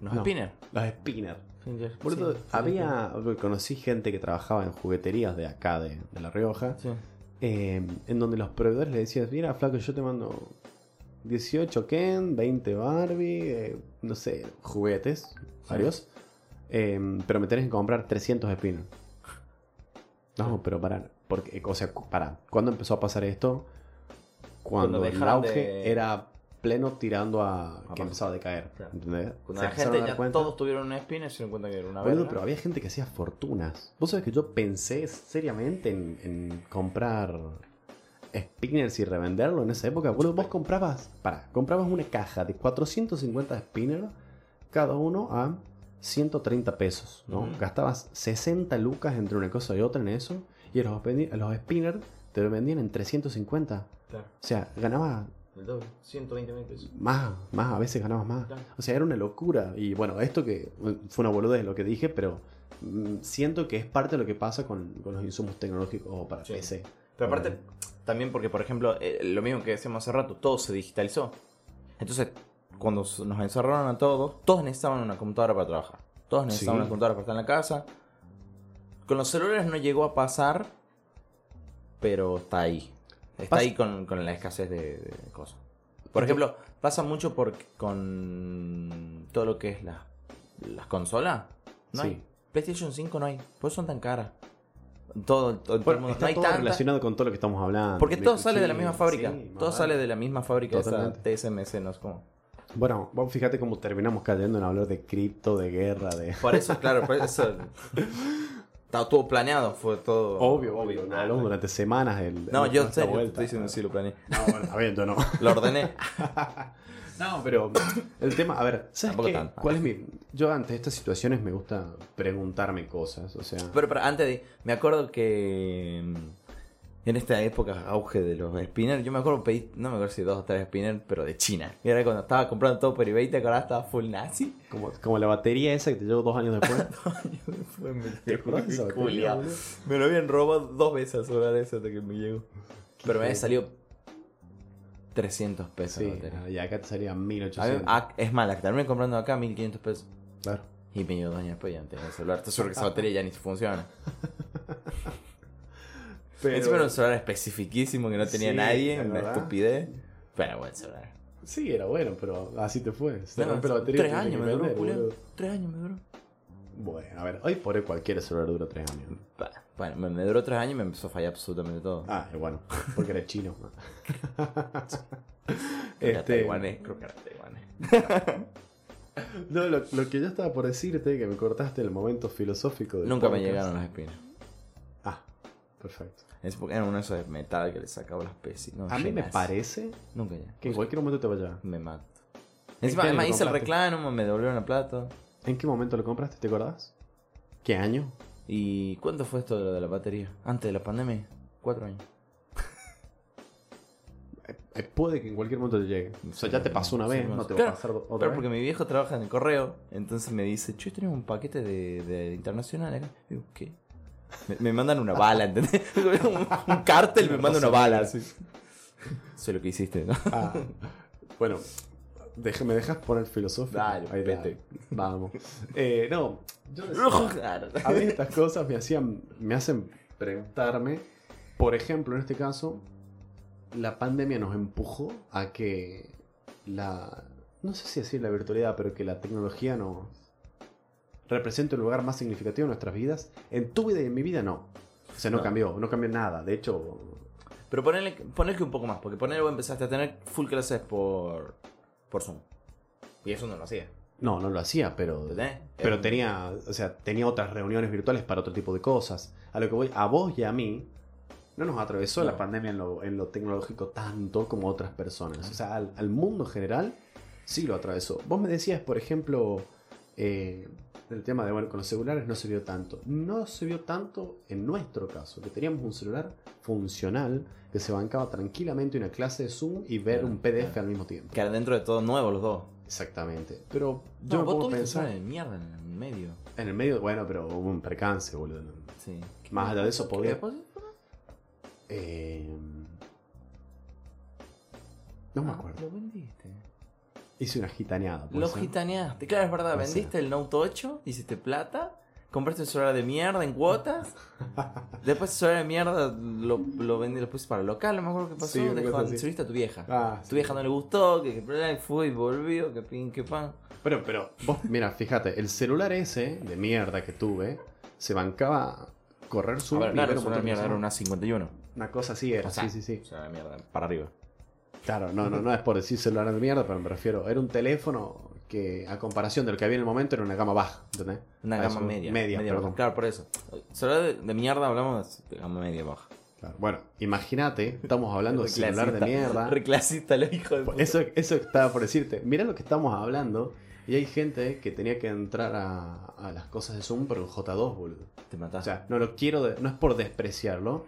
los No. spinner. Los spinner. Finger, Boludo, sí, sí, había. Conocí gente que trabajaba en jugueterías de acá, de, de La Rioja, sí. eh, en donde los proveedores le decían: Mira, flaco, yo te mando 18 Ken, 20 Barbie, eh, no sé, juguetes, varios. eh, pero me tenés que comprar 300 spinners. No, pero para. Porque, o sea, para. ¿Cuándo empezó a pasar esto? Cuando, Cuando el auge de- era pleno tirando a. que pasar. empezaba a decaer. Claro. ¿Entendés? Cuando la a gente ya cuenta. todos tuvieron un spinner, se dieron cuenta que era una Boludo, verga. pero había gente que hacía fortunas. Vos sabés que yo pensé seriamente en, en comprar spinners y revenderlo en esa época. Boludo, vos comprabas, para, comprabas una caja de 450 spinners, cada uno a 130 pesos, ¿no? Gastabas 60 lucas entre una cosa y otra en eso, y los, los spinners te lo vendían en 350. Claro, O sea, ganabas el doble, 120 mil pesos. más, más, a veces ganabas más. Claro. O sea, era una locura. Y bueno, esto que eh, fue una boludez lo que dije, pero mm, siento que es parte de lo que pasa con, con los insumos tecnológicos para Sí. PC. Pero aparte, también porque, por ejemplo, eh, lo mismo que decíamos hace rato, todo se digitalizó. Entonces, cuando nos encerraron a todos, todos necesitaban una computadora para trabajar. Todos necesitaban Sí. una computadora para estar en la casa. Con los celulares no llegó a pasar, pero está ahí. Está Pas- ahí con, con la escasez de, de cosas. Por ejemplo, pasa mucho por, con todo lo que es la- las consolas. No Sí. hay. PlayStation 5 no hay. Por eso son tan caras. Todo, todo, todo el mundo. está no hay todo tanta- relacionado con todo lo que estamos hablando. porque todo sale de la misma fábrica. sí, todo vale. sale de la misma fábrica. Esa Totalmente. TSMC, no es como. Bueno, vos fíjate cómo terminamos cayendo en hablar de cripto, de guerra, de... Por eso, claro, por eso. Estaba todo planeado, fue todo. Obvio, obvio. Nada, Hablamos durante semanas. El, No, el- yo sé, yo estoy diciendo sí, lo planeé. No, bueno, ver, yo no. Lo ordené. No, pero el tema, a ver, ¿sabes Tampoco qué? tanto. ¿Cuál es mi...? Yo ante estas situaciones me gusta preguntarme cosas, o sea... Pero, pero antes de. Me acuerdo que. En esta época auge de los spinners, yo me acuerdo pedí, no me acuerdo si dos o tres spinners, pero de China. Y era cuando estaba comprando todo por eBay, ¿te acordás? Estaba full nazi. Como, como la batería esa que te llevo dos años después. Fue me, ¿Te acordás de esa batería, Culiao. boludo? Me lo habían robado dos veces a celular ese hasta que me llegó. Pero me había salido 300 pesos. Sí, la batería. y acá te salía A mí- 1800. ah, es más, la que terminé comprando acá 1500 pesos. Claro. Y me llegó dos años después ya tenía el celular. Estoy seguro que esa batería ya ni funciona. Pero- Encima era un celular especifiquísimo que no tenía Sí, nadie, es una verdad. estupidez. Pero buen celular. Sí, era bueno, pero así te fue. Se te No, batería. tres años me duró, boludo. Tres años me duró. Bueno, a ver, hoy por hoy cualquier celular dura tres años. Bueno, me, me duró tres años y me empezó a fallar absolutamente todo. Ah, y bueno, porque eres chino. Este, taiwanés, creo que era taiwanés. no, lo, lo que yo estaba por decirte, que me cortaste el momento filosófico del Nunca me llegaron las espinas. Ah, perfecto. Es porque era uno de esos de metal que le sacaba las peces. No, A mí me parece Nunca ya. que en cualquier momento te va a llegar. Me mato. ¿En Encima, además hice el reclamo, me devolvieron la plata. ¿En qué momento lo compraste? ¿Te acordás? ¿Qué año? ¿Y cuánto fue esto de lo de la batería? Antes de la pandemia. Cuatro años. Eh, puede que en cualquier momento te llegue. O sea, ya te pasó una vez, no te va Claro, a pasar otra Pero vez. porque mi viejo trabaja en el correo, entonces me dice, che, tenemos un paquete de, de internacional acá. Digo, ¿qué? Me, me mandan una bala, ¿entendés? un, un cártel me manda una bala. Así. Sé lo que hiciste, ¿no? Ah, bueno, deja- ¿me dejas poner filosófico? Dale, Ahí vete. Vamos. Eh, no, yo decía- a mí estas cosas me hacían, me hacen preguntarme, por ejemplo, en este caso, la pandemia nos empujó a que la, no sé si decir la virtualidad, pero que la tecnología nos represente un lugar más significativo en nuestras vidas. En tu vida y en mi vida no. O sea, no, No. cambió, no cambió nada. De hecho, Pero ponele que un poco más, porque ponele vos empezaste a tener full clases por, por Zoom. Y eso no lo hacía. no, no lo hacía, pero ¿Entendés? Pero Era- tenía, o sea, tenía otras reuniones virtuales para otro tipo de cosas. A lo que voy, a vos y a mí, no nos atravesó No. la pandemia en lo, en lo tecnológico tanto como otras personas. O sea, al, al mundo en general sí lo atravesó. Vos me decías, por ejemplo, eh, el tema de, bueno, con los celulares no se vio tanto. No se vio tanto en nuestro caso, que teníamos un celular funcional que se bancaba tranquilamente una clase de Zoom y ver Claro, un PDF claro. al mismo tiempo. Que eran dentro de todo nuevos los dos. Exactamente. Pero No, yo me vos pensar... de mierda en el medio. En el medio, bueno, pero hubo un percance, boludo. Sí. Más allá de eso, ¿Qué podía-? Eh, no me Ah, acuerdo. Lo vendiste. Hice una gitaneada. ¿puede Lo ser? gitaneaste. Claro, es verdad. Puede Vendiste el Note 8, hiciste plata, compraste un celular de mierda en cuotas. Después el celular de mierda lo, lo vendí, lo puse para el local, no me acuerdo qué pasó. Sí, Dejó, diste a tu vieja. Ah, tu sí. vieja no le gustó, que, que fue y volvió, que pin, que pan. Pero, pero, vos, mira, fíjate, el celular ese de mierda que tuve se bancaba correr su A ver, celular de montón de mierda, era una 51. Una cosa así era, O sea, sí, sí, sí. O sea, de mierda, para arriba. Claro, no, no, no es por decir celular de mierda, pero me refiero, era un teléfono que a comparación de lo que había en el momento era una gama baja, ¿entendés? Una gama media. Media, perdón. Claro, por eso. Celular de, de mierda hablamos de gama media baja. Claro. Bueno, imagínate, estamos hablando de celular de mierda. Reclasista, lo hijo de puta. Eso, eso estaba por decirte. Mirá lo que estamos hablando. Y hay gente que tenía que entrar a, a las cosas de Zoom por el J2, boludo. Te O mataste. sea, no lo quiero, de- no es por despreciarlo.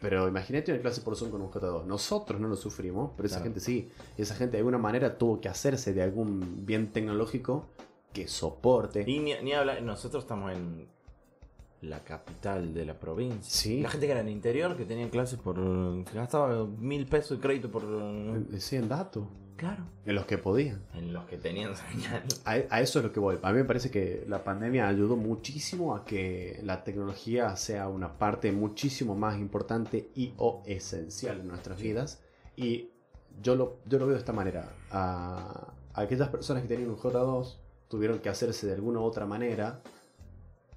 Pero imagínate una clase por Zoom con un J2. Nosotros no lo sufrimos, pero esa Claro. gente sí. Y esa gente de alguna manera tuvo que hacerse de algún bien tecnológico que soporte. Y ni, ni hablar, nosotros estamos en la capital de la provincia. Sí. La gente que era en el interior, que tenía clases por. que gastaba mil pesos de crédito por. Decían datos. Claro. En los que podían. En los que tenían señal. A, a eso es lo que voy. A mí me parece que la pandemia ayudó muchísimo a que la tecnología sea una parte muchísimo más importante y o esencial en nuestras vidas. Y yo lo, yo lo veo de esta manera. A, a aquellas personas que tenían un J2 tuvieron que hacerse de alguna u otra manera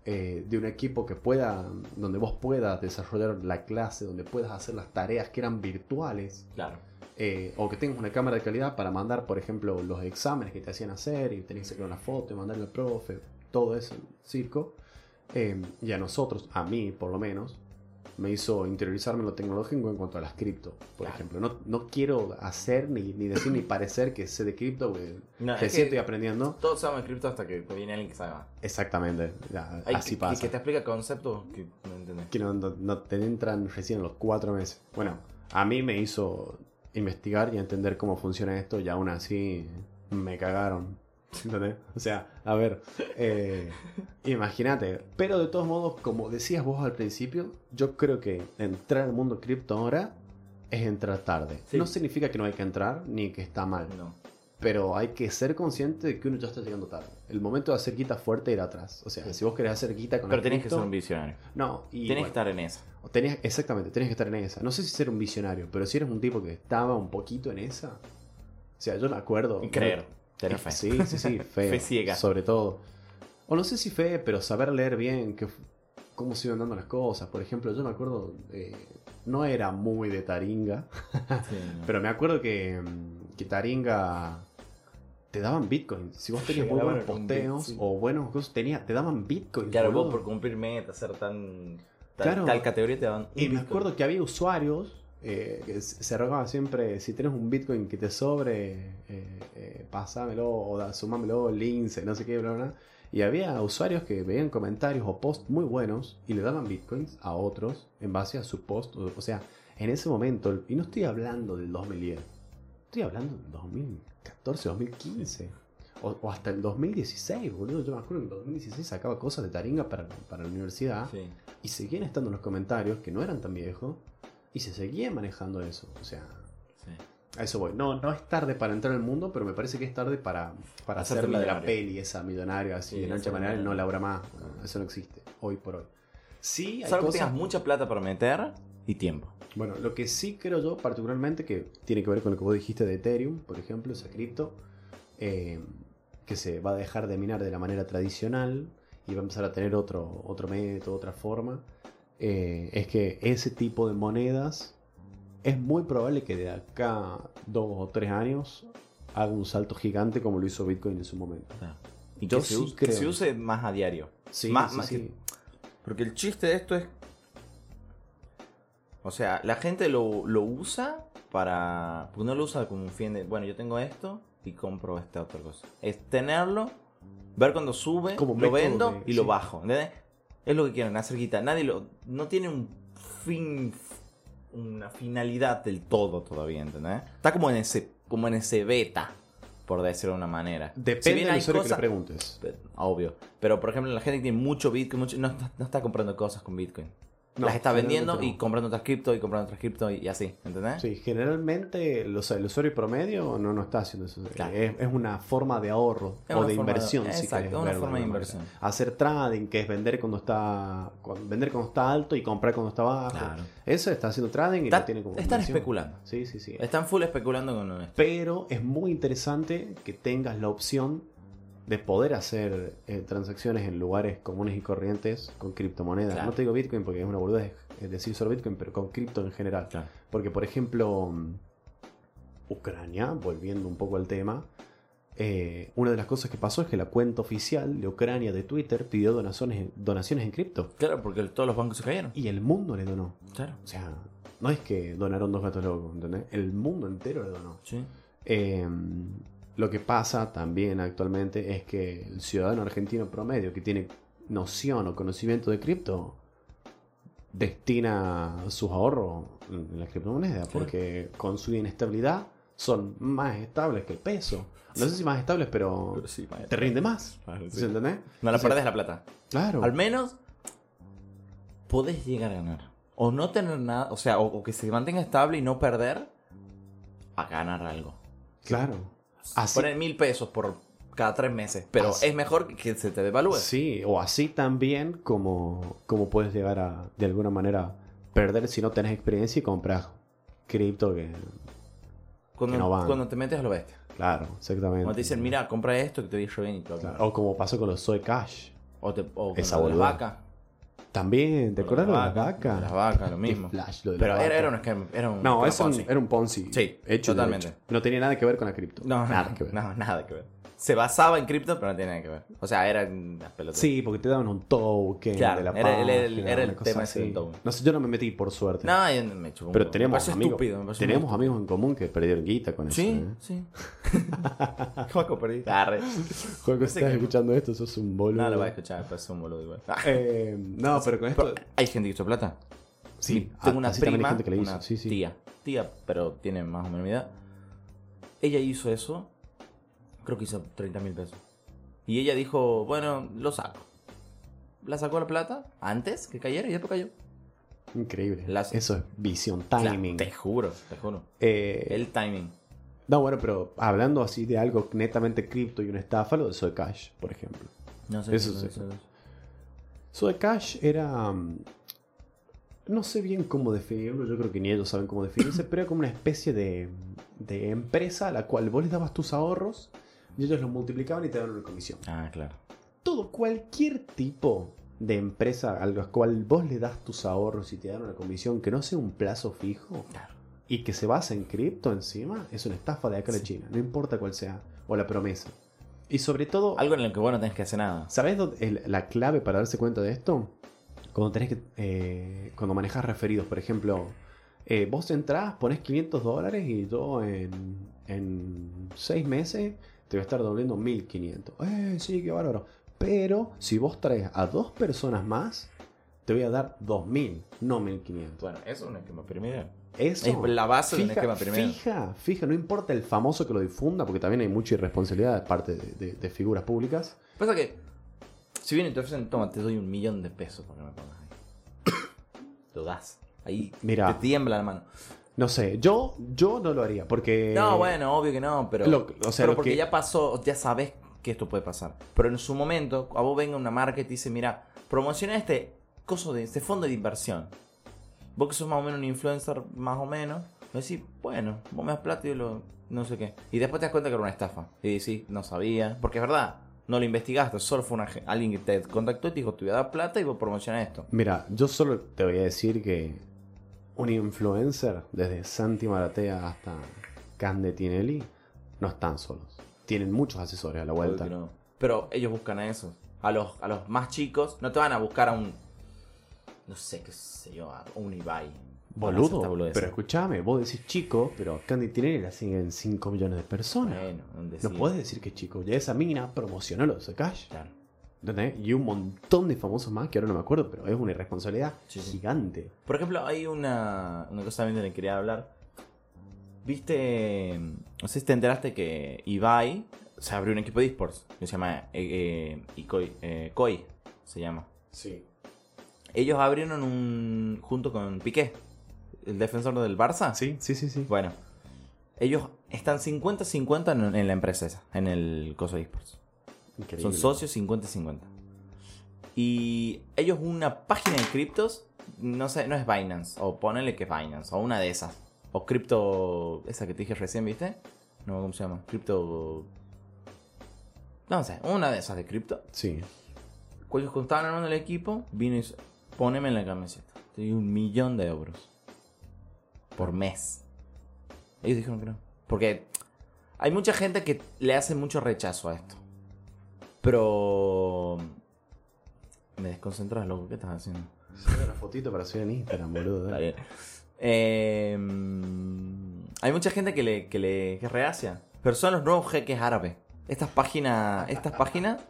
eh, de un equipo que pueda, donde vos puedas desarrollar la clase, donde puedas hacer las tareas que eran virtuales Claro. Eh, o que tengas una cámara de calidad para mandar, por ejemplo, los exámenes que te hacían hacer y tenías que sacar una foto y mandarle al profe, todo eso, circo. Eh, y a nosotros, a mí por lo menos, me hizo interiorizarme en lo tecnológico en cuanto a las cripto, por Claro. ejemplo. No, no quiero hacer ni, ni decir ni parecer que sé de cripto, No, es que- estoy aprendiendo. Todos sabemos cripto hasta que viene alguien que sabe. Exactamente, ya, así que, pasa. Que te explica conceptos que no entendés. que no, no- te entran recién los cuatro meses. Bueno, a mí me hizo investigar y entender cómo funciona esto y aún así me cagaron. ¿Entendés? O sea, a ver, eh, imagínate. Pero de todos modos, como decías vos al principio, yo creo que entrar al mundo cripto ahora es entrar tarde. Sí. No significa que no hay que entrar ni que está mal. No. Pero hay que ser consciente de que uno ya está llegando tarde. El momento de hacer guita fuerte era atrás. O sea, si vos querés hacer guita con Pero tenés que ser un visionario. No, y Tenés bueno, que estar en esa. o tenías- exactamente, tenías que estar en esa. No sé si ser un visionario, pero si eres un tipo que estaba un poquito en esa. O sea, yo me acuerdo. Y creer. Tener fe. Sí, sí, sí, fe. Fe ciega. Sobre todo. O no sé si fe, pero saber leer bien que, cómo se iban dando las cosas. Por ejemplo, yo me acuerdo. eh, no era muy de Taringa, Sí, no. pero me acuerdo que, mm, que Taringa. Te daban bitcoins. Si vos tenías muy buenos posteos bit, sí. o buenos cosas, tenía, te daban bitcoins. Claro, vos boludo. por cumplir meta, ser tan. Tal, Claro. tal categoría te dan. un Y me Bitcoin. acuerdo que había usuarios eh, que se rogaban siempre, si tenés un Bitcoin que te sobre, eh, eh, pasámelo o da, sumámelo, lince, no sé qué, bla, bla. Y había usuarios que veían comentarios o posts muy buenos y le daban Bitcoins a otros en base a su post. O, o sea, en ese momento, y no estoy hablando del 2010, estoy hablando del 2014, 2015. O, o hasta el 2016, boludo. Yo me acuerdo que en el 2016 sacaba cosas de Taringa para, para la universidad. Sí. Y seguían estando en los comentarios, que no eran tan viejos, y se seguía manejando eso. O sea, sí. a eso voy. No, no es tarde para entrar al mundo, pero me parece que es tarde para, para hacer la de la peli, esa millonaria, así, Sí, de noche a hacer mañana, no millonario. Laura más. Eso no existe, hoy por hoy. Sí, hay Salvo que tengas mucha plata para meter y tiempo. Bueno, lo que sí creo yo particularmente, que tiene que ver con lo que vos dijiste de Ethereum, por ejemplo, esa cripto, eh, que se va a dejar de minar de la manera tradicional y va a empezar a tener otro, otro método, otra forma, eh, es que ese tipo de monedas es muy probable que de acá dos o tres años haga un salto gigante como lo hizo Bitcoin en su momento. Y Yo que, se, sí use, que creo. se use más a diario. Sí, Más- sí, más sí. que- Porque el chiste de esto es. O sea, la gente lo, lo usa para. Porque no lo usa como un fin de. Bueno, yo tengo esto y compro esta otra cosa. Es tenerlo, ver cuando sube, Como lo vendo de- y lo bajo. ¿Entendés? Es lo que quieren, hacer guita. Nadie lo. No tiene un fin. Una finalidad del todo todavía, ¿entendés? Está como en ese. Como en ese beta, por decirlo de una manera. Depende Si del usuario que le cosas- preguntes. Obvio. Pero por ejemplo, la gente que tiene mucho Bitcoin, mucho- no, no está comprando cosas con Bitcoin. No, Las está vendiendo y comprando otras cripto y comprando otras cripto y, así, ¿entendés? Sí, generalmente los- el usuario promedio no, no está haciendo eso. Claro. Es, es una forma de ahorro Es o de forma de- inversión. si exacto, querés una forma de inversión. manera. Hacer trading, que es vender cuando está vender cuando está alto y comprar cuando está bajo. Claro. Eso está haciendo trading y Está- lo tiene como están inversión. especulando. Sí, sí, sí. Están full especulando con esto. Pero es muy interesante que tengas la opción de poder hacer eh, transacciones en lugares comunes y corrientes con criptomonedas. Claro. No te digo Bitcoin porque es una boludez eh, decir solo Bitcoin, pero con cripto en general. Claro. Porque, por ejemplo, mm, Ucrania, volviendo un poco al tema, eh, una de las cosas que pasó es que la cuenta oficial de Ucrania de Twitter pidió donaciones, donaciones en cripto. Claro, porque todos los bancos se cayeron. Y el mundo le donó. Claro. O sea, no es que donaron dos gatos locos, ¿entendés? El mundo entero le donó. Sí. Eh, lo que pasa también actualmente es que el ciudadano argentino promedio que tiene noción o conocimiento de cripto destina sus ahorros en la criptomoneda porque con su inestabilidad son más estables que el peso. No sé si más estables, pero Pero sí, te rinde más. Claro, sí. ¿Sí entendés? No la O sea, perdés la plata. Claro. Al menos podés llegar a ganar. O no tener nada, o sea, o, o que se mantenga estable y no perder a ganar algo. Claro. Así, Poner mil pesos por cada tres meses. Pero Así. es mejor que se te devalúe. Sí, o así también como, como puedes llegar a, de alguna manera, perder si no tenés experiencia y compras cripto que... Cuando, que no van. cuando te metes a lo bestia. Claro, exactamente. Cuando te dicen, mira, compra esto que te va a ir re bien y todo. Claro, O como pasó con los Soy Cash. O, te, o con las vacas. También, ¿te acuerdas de las vacas? De las vacas, lo mismo. flash lo de Pero era, era un esquema. Era un, No, era eso Ponzi. era un Ponzi. Sí, hecho y totalmente. derecho. No tenía nada que ver con la cripto. No, nada no, que ver. no, nada que ver. Se basaba en cripto, pero no tiene nada que ver. O sea, eran las pelotas. Sí, porque te daban un token Claro, de la era- era el- era tema ese del token. No sé, yo no me metí por suerte. No, yo me chupó un pero teníamos me amigos, estúpido. me teníamos muy amigos en común que perdieron guita con Sí, eso. ¿eh? sí. Juaco perdí. Arre. Que Ese estás que- escuchando esto, sos un boludo. No lo voy a escuchar, es un boludo igual. Ah, Eh, no, pero con esto. pero hay gente que hizo plata. Sí, tengo a- una prima, gente que le hizo. una Sí, sí. tía, tía, pero tiene más o menos mi edad. Ella hizo eso, creo que hizo 30 mil pesos. Y ella dijo, bueno, lo saco. La sacó la plata antes que cayera y después cayó. Increíble. Las- Eso es visión, timing. te juro, te juro. Eh, El timing. No, bueno, pero hablando así de algo netamente cripto y una estafa, lo de Soy Cash, por ejemplo. No sé Eso qué eso. Soy Cash era. mm, No sé bien cómo definirlo, yo creo que ni ellos saben cómo definirse, pero era como una especie de, de empresa a la cual vos les dabas tus ahorros y ellos los multiplicaban y te daban una comisión. Ah, claro. Todo, cualquier tipo de empresa a la cual vos le das tus ahorros y te dan una comisión que no sea un plazo fijo Claro. y que se base en cripto encima, es una estafa de acá de Sí. China, no importa cuál sea, o la promesa. Y sobre todo, Algo en lo que vos no tenés que hacer nada. ¿Sabes dónde es la clave para darse cuenta de esto? Cuando tenés que. eh, cuando manejas referidos, por ejemplo, eh, vos entrás, pones 500 dólares y yo en, en 6 meses te voy a estar doblando 1500. Eh, sí, qué bárbaro. Pero si vos traes a dos personas más, te voy a dar 2000, no 1500. Bueno, eso es un esquema piramidal. Eso. Es la base de un fija, esquema piramidal. fija, fija, no importa el famoso que lo difunda, porque también hay mucha irresponsabilidad de parte de- de- de figuras públicas. Pasa que, si vienen y te ofrecen, toma, te doy un millón de pesos para que me pongas ahí. Lo das. Ahí Mira. te tiembla la mano. No sé, yo, yo no lo haría porque... No, bueno, obvio que no, pero. Lo- o sea, pero porque que- ya pasó, ya sabes que esto puede pasar. Pero en su momento, a vos venga una marca y te dice, mira, promociona este coso de este fondo de inversión. Vos que sos más o menos un influencer, más o menos, vos decís, bueno, vos me das plata y yo lo. no sé qué. Y después te das cuenta que era una estafa. Y decís, no sabía. Porque es verdad, no lo investigaste, solo fue una, alguien que te contactó y te dijo, te voy a dar plata y vos promocionás esto. Mira, yo solo te voy a decir que un influencer, desde Santi Maratea hasta Cande Tinelli, no están solos. Tienen muchos asesores a la vuelta. No. Pero ellos buscan a esos. A los, a los más chicos. No te van a buscar a un. No sé qué sé yo, a un Ibai. Boludo, pero escúchame, vos decís chico, pero Candy Tinelli la siguen 5 millones de personas. Bueno, no puedes decir que es chico. Ya esa mina promocionó los de Cash. Claro. ¿Entendés? Y un montón de famosos más que ahora no me acuerdo, pero es una irresponsabilidad Sí, sí. gigante. Por ejemplo, hay una, una cosa también de la que quería hablar. Viste. No sé si te enteraste que Ibai se abrió un equipo de esports. Que se llama eh, eh, eh, Koi. Se llama. Sí. Ellos abrieron un. junto con Piqué. El defensor del Barça. Sí, sí, sí, sí. Bueno, ellos están 50-50 en, en la empresa esa, en el coso de esports. Increíble. Son socios 50-50. Y ellos una página de criptos, no sé, no es Binance, o ponele que es Binance, o una de esas. O cripto, esa que te dije recién, ¿viste? No, ¿cómo se llama? Cripto... No sé, una de esas de cripto. Sí. Cuando ellos estaban armando el equipo, vino y dice, poneme en la camiseta. Te un millón de euros. Por mes. Ellos dijeron que no. Porque hay mucha gente que le hace mucho rechazo a esto. Pero... Me desconcentras, loco. ¿Qué estás haciendo? Saca una fotito para subir en Instagram, boludo. Está bien. Eh, hay mucha gente que le, que le que reacia. Pero son los nuevos jeques árabes. Estas páginas. Estas páginas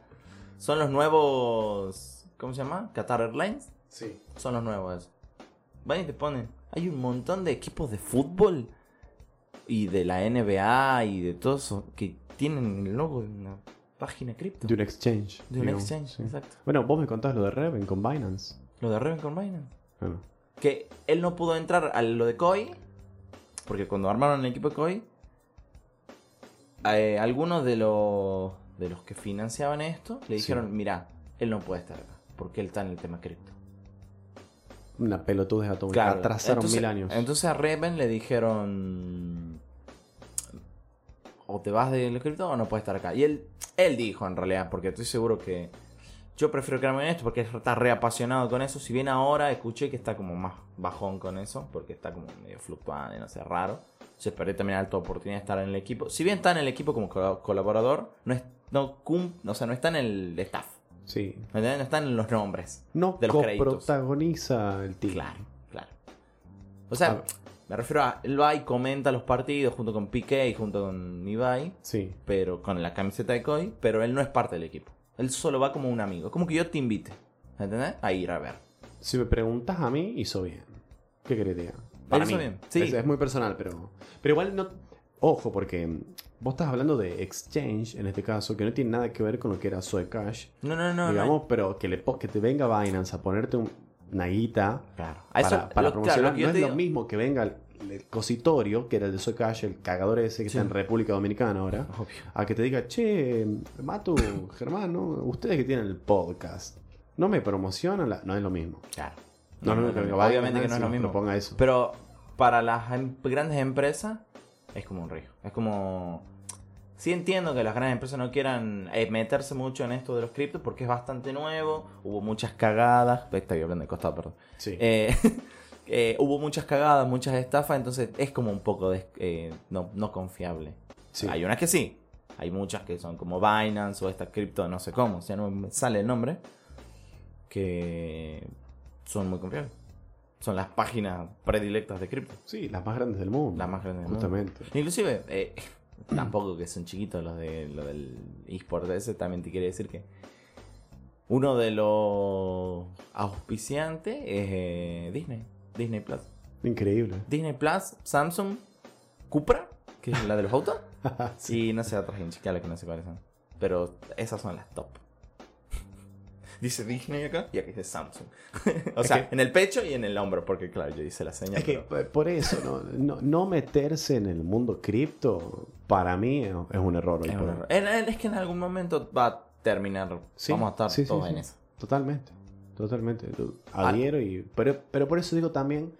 son los nuevos. ¿Cómo se llama? Qatar Airlines. Sí. Son los nuevos. Van y te ponen. Hay un montón de equipos de fútbol y de la NBA y de todo eso que tienen el logo de una página cripto. De un exchange. De un digamos, exchange, sí. exacto. Bueno, vos me contás lo de Reven con Binance. Lo de Reven con Binance. Bueno, que él no pudo entrar a lo de Koi, porque cuando armaron el equipo de Koi, eh, algunos de los, de los que financiaban esto le Sí. dijeron, mira, él no puede estar acá, porque él está en el tema cripto. una pelotudez atómica. Atrasaron entonces- mil años. Entonces a Reven le dijeron, o te vas del cripto o no puedes estar acá. Y él, él dijo en realidad, porque estoy seguro que Yo prefiero quedarme en esto porque está reapasionado con eso. Si bien ahora escuché que está como más bajón con eso, porque está como medio fluctuante, no sé, raro. Se perdió también alta oportunidad de estar en el equipo. Si bien está en el equipo como col- colaborador, no, es, no, cum- o sea, no está en el staff. Sí. No están en los nombres. No De los créditos. coprotagoniza el team. Claro, claro. O sea, Ah. Me refiero a. Él va y comenta los partidos junto con Piqué y junto con Ibai, Sí. pero con la camiseta de Koi, pero él no es parte del equipo. Él solo va como un amigo. Como que yo te invite. ¿Entendés? A ir a ver. Si me preguntas a mí, hizo bien. ¿Qué querés que? Para hizo mí. bien, sí. Es, es muy personal, pero. Pero igual no. Ojo, porque mm, vos estás hablando de exchange en este caso, que no tiene nada que ver con lo que era Zoe Cash. No, no, no. digamos, pero que, le, que te venga Binance a ponerte un- una guita. Claro. Para, eso, para lo- promocionar. no es lo mismo que venga el, cositorio, que era el de Zoe Cash, el cagador ese que Sí. está en República Dominicana ahora, Obvio. a que te diga, che, Matu, Germán, ¿no? ustedes que tienen el podcast, no me promocionan, la-". no es lo mismo. Claro. No, no, obviamente que no es lo mismo. eso. Pero para las em- grandes empresas es como un riesgo. Es como... Sí entiendo que las grandes empresas no quieran eh, meterse mucho en esto de los criptos porque es bastante nuevo. Hubo muchas cagadas. Estoy hablando de costado, perdón. Sí. Eh, eh, hubo muchas cagadas, muchas estafas, entonces es como un poco des- eh, no, no confiable. Sí. Hay unas que sí. Hay muchas que son como Binance o esta cripto, no sé cómo, o sea, no me sale el nombre. Que son muy confiables. Son las páginas predilectas de cripto. Sí, las más grandes del mundo. Las más grandes del mundo. Justamente. Inclusive, eh, tampoco que son chiquitos los de lo del eSport ese, también te quiere decir que uno de los auspiciantes es eh, Disney, Disney Plus. Increíble. Disney Plus, Samsung, Cupra, que es la de los autos, y no sé, otras hinchicales que no sé cuáles son. Pero esas son las top. Dice Disney acá y aquí dice Samsung. o Es sea, que- en el pecho y en el hombro, porque claro, yo hice la señal. Es que pero- por eso, ¿no? No, no meterse en el mundo cripto, para mí es es un error. hoy Es, por un hoy. error. En- en- es que en algún momento va a terminar. Sí, Vamos a estar sí, sí, todos sí. en eso. Totalmente, totalmente. Ah. Adhiero y. Pero, pero por eso digo también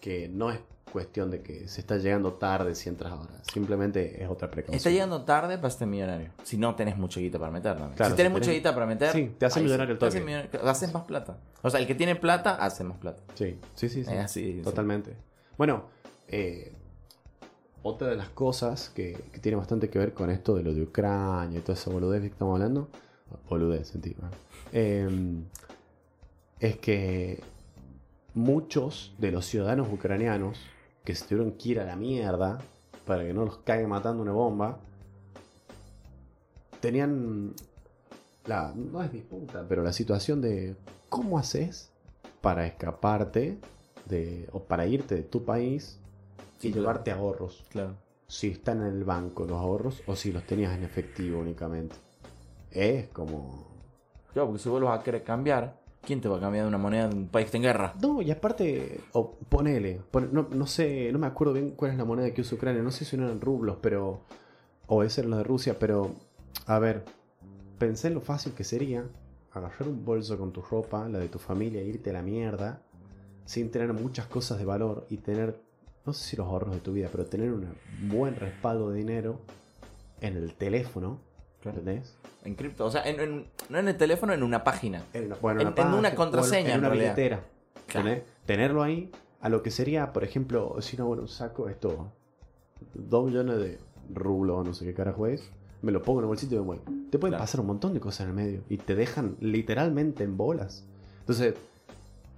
que no es cuestión de que se está llegando tarde si entras ahora. Simplemente es otra precaución. Está llegando tarde para ser millonario. Si no tenés mucha guita para meter también. Claro, si tenés si mucha tenés- guita para meter. Sí, te hace millonario el te hace toque. millonario. Haces más plata. O sea, el que tiene plata, hace más plata. Sí, sí, sí. sí. Es así. sí. Totalmente. Bueno, eh, otra de las cosas que, que tiene bastante que ver con esto de lo de Ucrania y toda esa boludez que estamos hablando, boludez, sentí. Eh, es que muchos de los ciudadanos ucranianos que se tuvieron que ir a la mierda para que no los caiga matando una bomba, tenían la, no es disputa, pero la situación de cómo haces para escaparte de, o para irte de tu país y claro. llevarte ahorros. Claro. Si están en el banco los ahorros o si los tenías en efectivo únicamente. Es como... Claro, porque si vos los vas a querer cambiar, ¿quién te va a cambiar de una moneda de un país que está en guerra? No, y aparte, o ponele, pone- no, no sé, no me acuerdo bien cuál es la moneda que usa Ucrania, no sé si eran rublos, pero... O ese era lo de Rusia, pero... A ver, pensé en lo fácil que sería agarrar un bolso con tu ropa, la de tu familia, e irte a la mierda, sin tener muchas cosas de valor y tener, no sé si los ahorros de tu vida, pero tener un buen respaldo de dinero en el teléfono, Claro. ¿entendés? En cripto. O sea, en- en- no en el teléfono, en una página. En una, bueno, En- en página, una contraseña, En una realidad. billetera. Claro. ¿entendés? Tenerlo ahí a lo que sería, por ejemplo, si no, bueno, saco esto, dos millones de rublos, no sé qué carajo es, me lo pongo en el bolsito y me voy. Te pueden Claro. pasar un montón de cosas en el medio y te dejan literalmente en bolas. Entonces,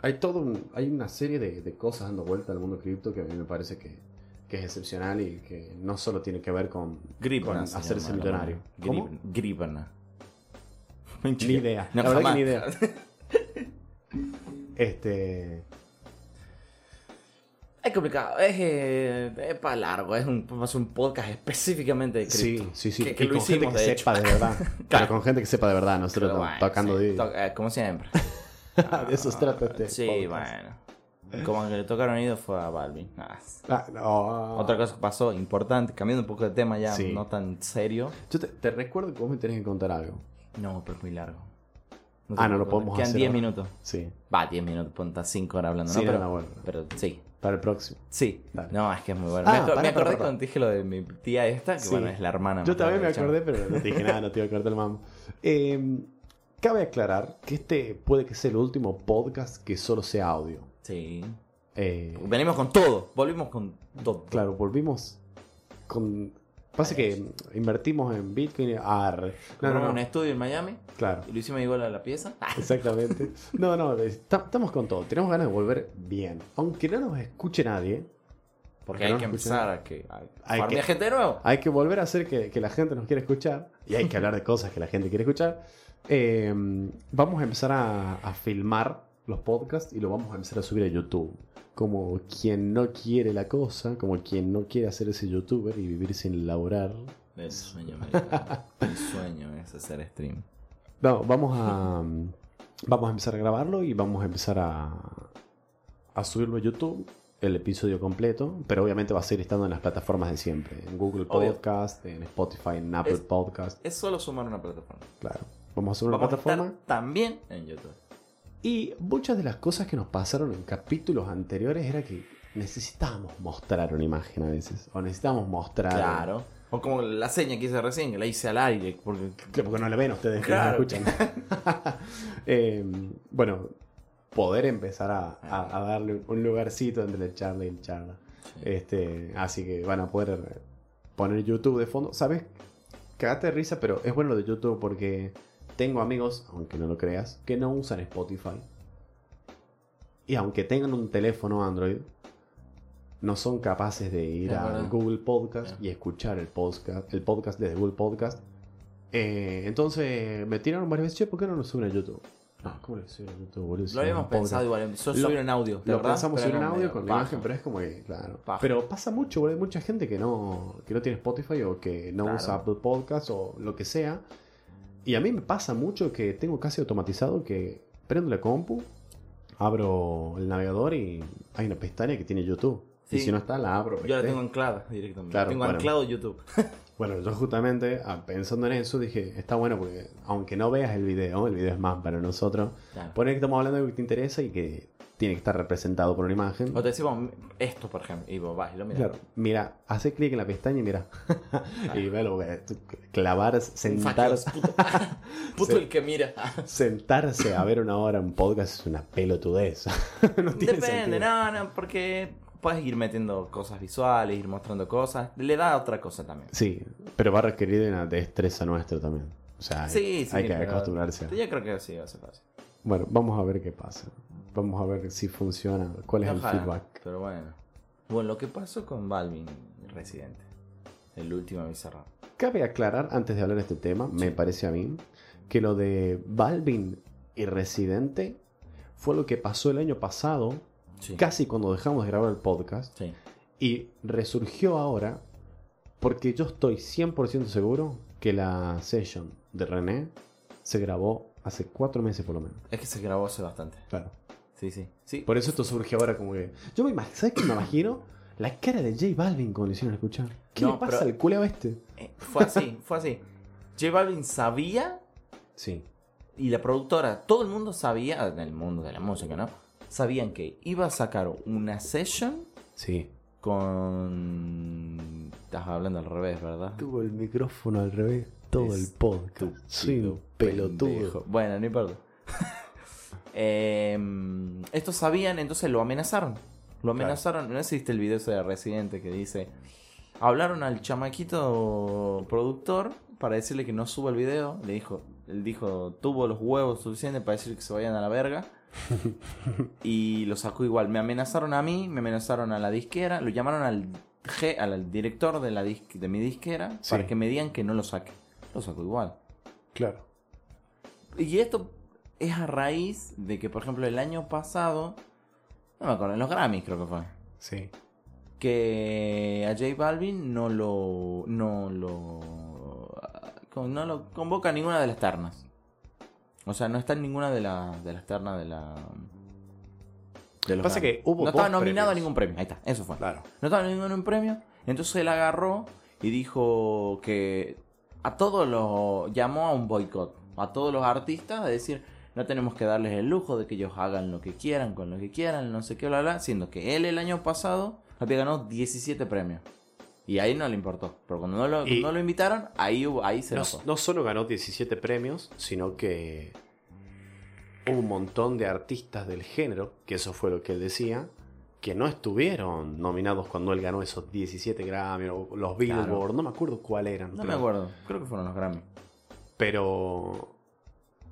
hay todo un- hay una serie de, de cosas dando vuelta al mundo cripto que a mí me parece que, que es excepcional y que no solo tiene que ver con, Gripna. con se hacerse millonario. moneda. Ni idea. No, la verdad jamás. que ni idea. Este. Es complicado, es, eh, es para largo, es un, un podcast específicamente de cripto. Sí, sí, sí. Que, que y lo con gente hicimos, que de sepa de verdad. Pero Claro. con gente que sepa de verdad, nosotros Pero bueno, tocando sí, to- eh, como siempre. de eso se trata este. Sí, podcast. bueno. Como que le tocaron oído fue a Balvin. Ah, no. Otra cosa que pasó importante, cambiando un poco de tema ya, Sí. no tan serio. Yo te, te recuerdo que vos me tenés que contar algo. No, pero es muy largo. Ah, no lo podemos Quedan hacer 10 ahora. minutos. Sí. Va, 10 minutos, ponta 5 horas hablando, Sí, ¿no? Pero, no, bueno. pero sí. Para el próximo. Sí. Dale. No, es que es muy bueno. Ah, me, pará, me acordé cuando te dije lo de mi tía esta, que Sí. bueno, es la hermana. Yo también me acordé, pero no te dije nada, no te iba a cortar el mambo. Eh, Cabe aclarar que este puede que sea el último podcast que solo sea audio. Sí. Eh, Venimos con todo. Volvimos con todo. claro, volvimos con... Pasa que invertimos en Bitcoin. Arre. No, no, un estudio en Miami Claro. y lo hicimos igual a la pieza. Exactamente. No, no, está- estamos con todo. Tenemos ganas de volver bien. Aunque no nos escuche nadie, Porque hay que empezar nadie. a que a Hay que- gente nuevo. hay que volver a hacer que, que la gente nos quiera escuchar. Y hay que hablar de cosas que la gente quiere escuchar. Eh, vamos a empezar a, a filmar los podcasts y lo vamos a empezar a subir a YouTube. Como quien no quiere la cosa, como quien no quiere hacer ese youtuber y vivir sin laborar. El sueño. El sueño es hacer stream. No, vamos a. Vamos a empezar a grabarlo y vamos a empezar a. a subirlo a YouTube, el episodio completo. Pero obviamente va a seguir estando en las plataformas de siempre: en Google Obvio. Podcast, en Spotify, en Apple Es- Podcast. Es solo sumar una plataforma. Claro. Vamos a subir una Vamos a plataforma. estar también en YouTube. Y muchas de las cosas que nos pasaron en capítulos anteriores era que necesitábamos mostrar una imagen a veces. O necesitábamos mostrar. Claro. O como la seña que hice recién, que la hice al aire. Porque Claro, porque no la ven ustedes que Claro. nos escuchan. Eh, bueno, poder empezar a, a- a darle un lugarcito entre el charla y el charla. Este, así que van a poder poner YouTube de fondo. ¿Sabes? Cagate de risa, pero es bueno lo de YouTube porque tengo amigos, aunque no lo creas, que no usan Spotify. Y aunque tengan un teléfono Android, no son capaces de ir Es a verdad. Google Podcast y escuchar el podcast, el podcast desde Google Podcast. Eh, entonces me tiraron varias veces, "Che, ¿por qué no lo suben a YouTube? No, ¿cómo lo suben a YouTube, boludo? Lo habíamos pensado igual. Yo Lo- subir en audio. ¿de Lo verdad? pensamos subir en no, audio medio con la imagen, pero es como que, claro. Paja. Pero pasa mucho, boludo. Hay mucha gente que no, que no tiene Spotify o que no Claro. usa Apple Podcast o lo que sea. Y a mí me pasa mucho que tengo casi automatizado que prendo la compu, abro el navegador y hay una pestaña que tiene YouTube. Y si no está, la abro. Yo la tengo anclada directamente. Claro, tengo bueno. anclado YouTube. Bueno, yo justamente ah, pensando en eso dije, está bueno porque aunque no veas el video, el video es más para nosotros, Claro. poner que estamos hablando de algo que te interesa y que tiene que estar representado por una imagen. O te decimos esto, por ejemplo. Y vos vas y lo miras. Claro, mira, hace clic en la pestaña y mira. y velo, güey, tú- clavar, Un sentar, fucking Puto, el que mira. sentarse a ver una hora un podcast es una pelotudez. no tiene Depende, sentido. no, no, porque puedes ir metiendo cosas visuales, ir mostrando cosas. Le da otra cosa también. Sí, pero va a requerir una destreza nuestra también. O sea, hay, Sí, sí. hay que acostumbrarse. Yo creo que sí, va a ser fácil. Bueno, vamos a ver qué pasa. Vamos a ver si funciona, cuál es Ojalá, el feedback. Pero bueno. Bueno, lo que pasó con Balvin, Residente. El último Bizarro. Cabe aclarar, antes de hablar de este tema, me parece a mí, que lo de Balvin y Residente fue lo que pasó el año pasado, Sí. casi cuando dejamos de grabar el podcast, Sí. y resurgió ahora porque yo estoy 100% seguro que la session de René se grabó hace cuatro meses por lo menos. Es que se grabó hace bastante. Claro. Sí, sí. Sí. Por eso esto surge ahora como que... Yo me imagino, ¿sabes qué me imagino? La cara de J Balvin cuando lo hicieron escuchar. ¿Qué No, le pasa al culeo este? Eh, fue así, fue así. J Balvin sabía Sí. y la productora, todo el mundo sabía, en el mundo de la música, ¿no? Sabían que iba a sacar una session Sí. con... Estás hablando al revés, ¿verdad? Tuvo el micrófono al revés todo el podcast. Soy un pendejo. pelotudo. Bueno, no importa. Em, estos sabían, entonces lo amenazaron. Lo amenazaron. ¿No existe el video ese de Residente que dice... Hablaron al chamaquito productor para decirle que no suba el video. Le dijo, él dijo, tuvo los huevos suficientes para decir que se vayan a la verga. y lo sacó igual. Me amenazaron a mí, me amenazaron a la disquera, lo llamaron al, G, al director de, la de mi disquera Sí. para que me digan que no lo saque. Lo sacó igual. Claro. Y esto es a raíz de que, por ejemplo, el año pasado, no me acuerdo, en los Grammys creo que fue, Sí. que a J Balvin no lo, no lo, no lo convoca a ninguna de las ternas. O sea, no está en ninguna de, la- de las ternas de la... De los Pasa que hubo No estaba nominado a ningún premio. Ahí está, eso fue. Claro. No estaba en ningún premio. Entonces él agarró y dijo que a todos los. llamó a un boicot. A todos los artistas a decir. No tenemos que darles el lujo de que ellos hagan lo que quieran, con lo que quieran, no sé qué, bla, bla. Siendo que él el año pasado había ganado 17 premios. Y ahí no le importó. Pero cuando no lo, Y- no lo invitaron, ahí, hubo, ahí se No, enojó. no solo ganó 17 premios, sino que hubo un montón de artistas del género, que eso fue lo que él decía, que no estuvieron nominados cuando él ganó esos 17 Grammy o los Billboard, Claro. no me acuerdo cuál eran. No pero- me acuerdo, creo que fueron los Grammy. Pero,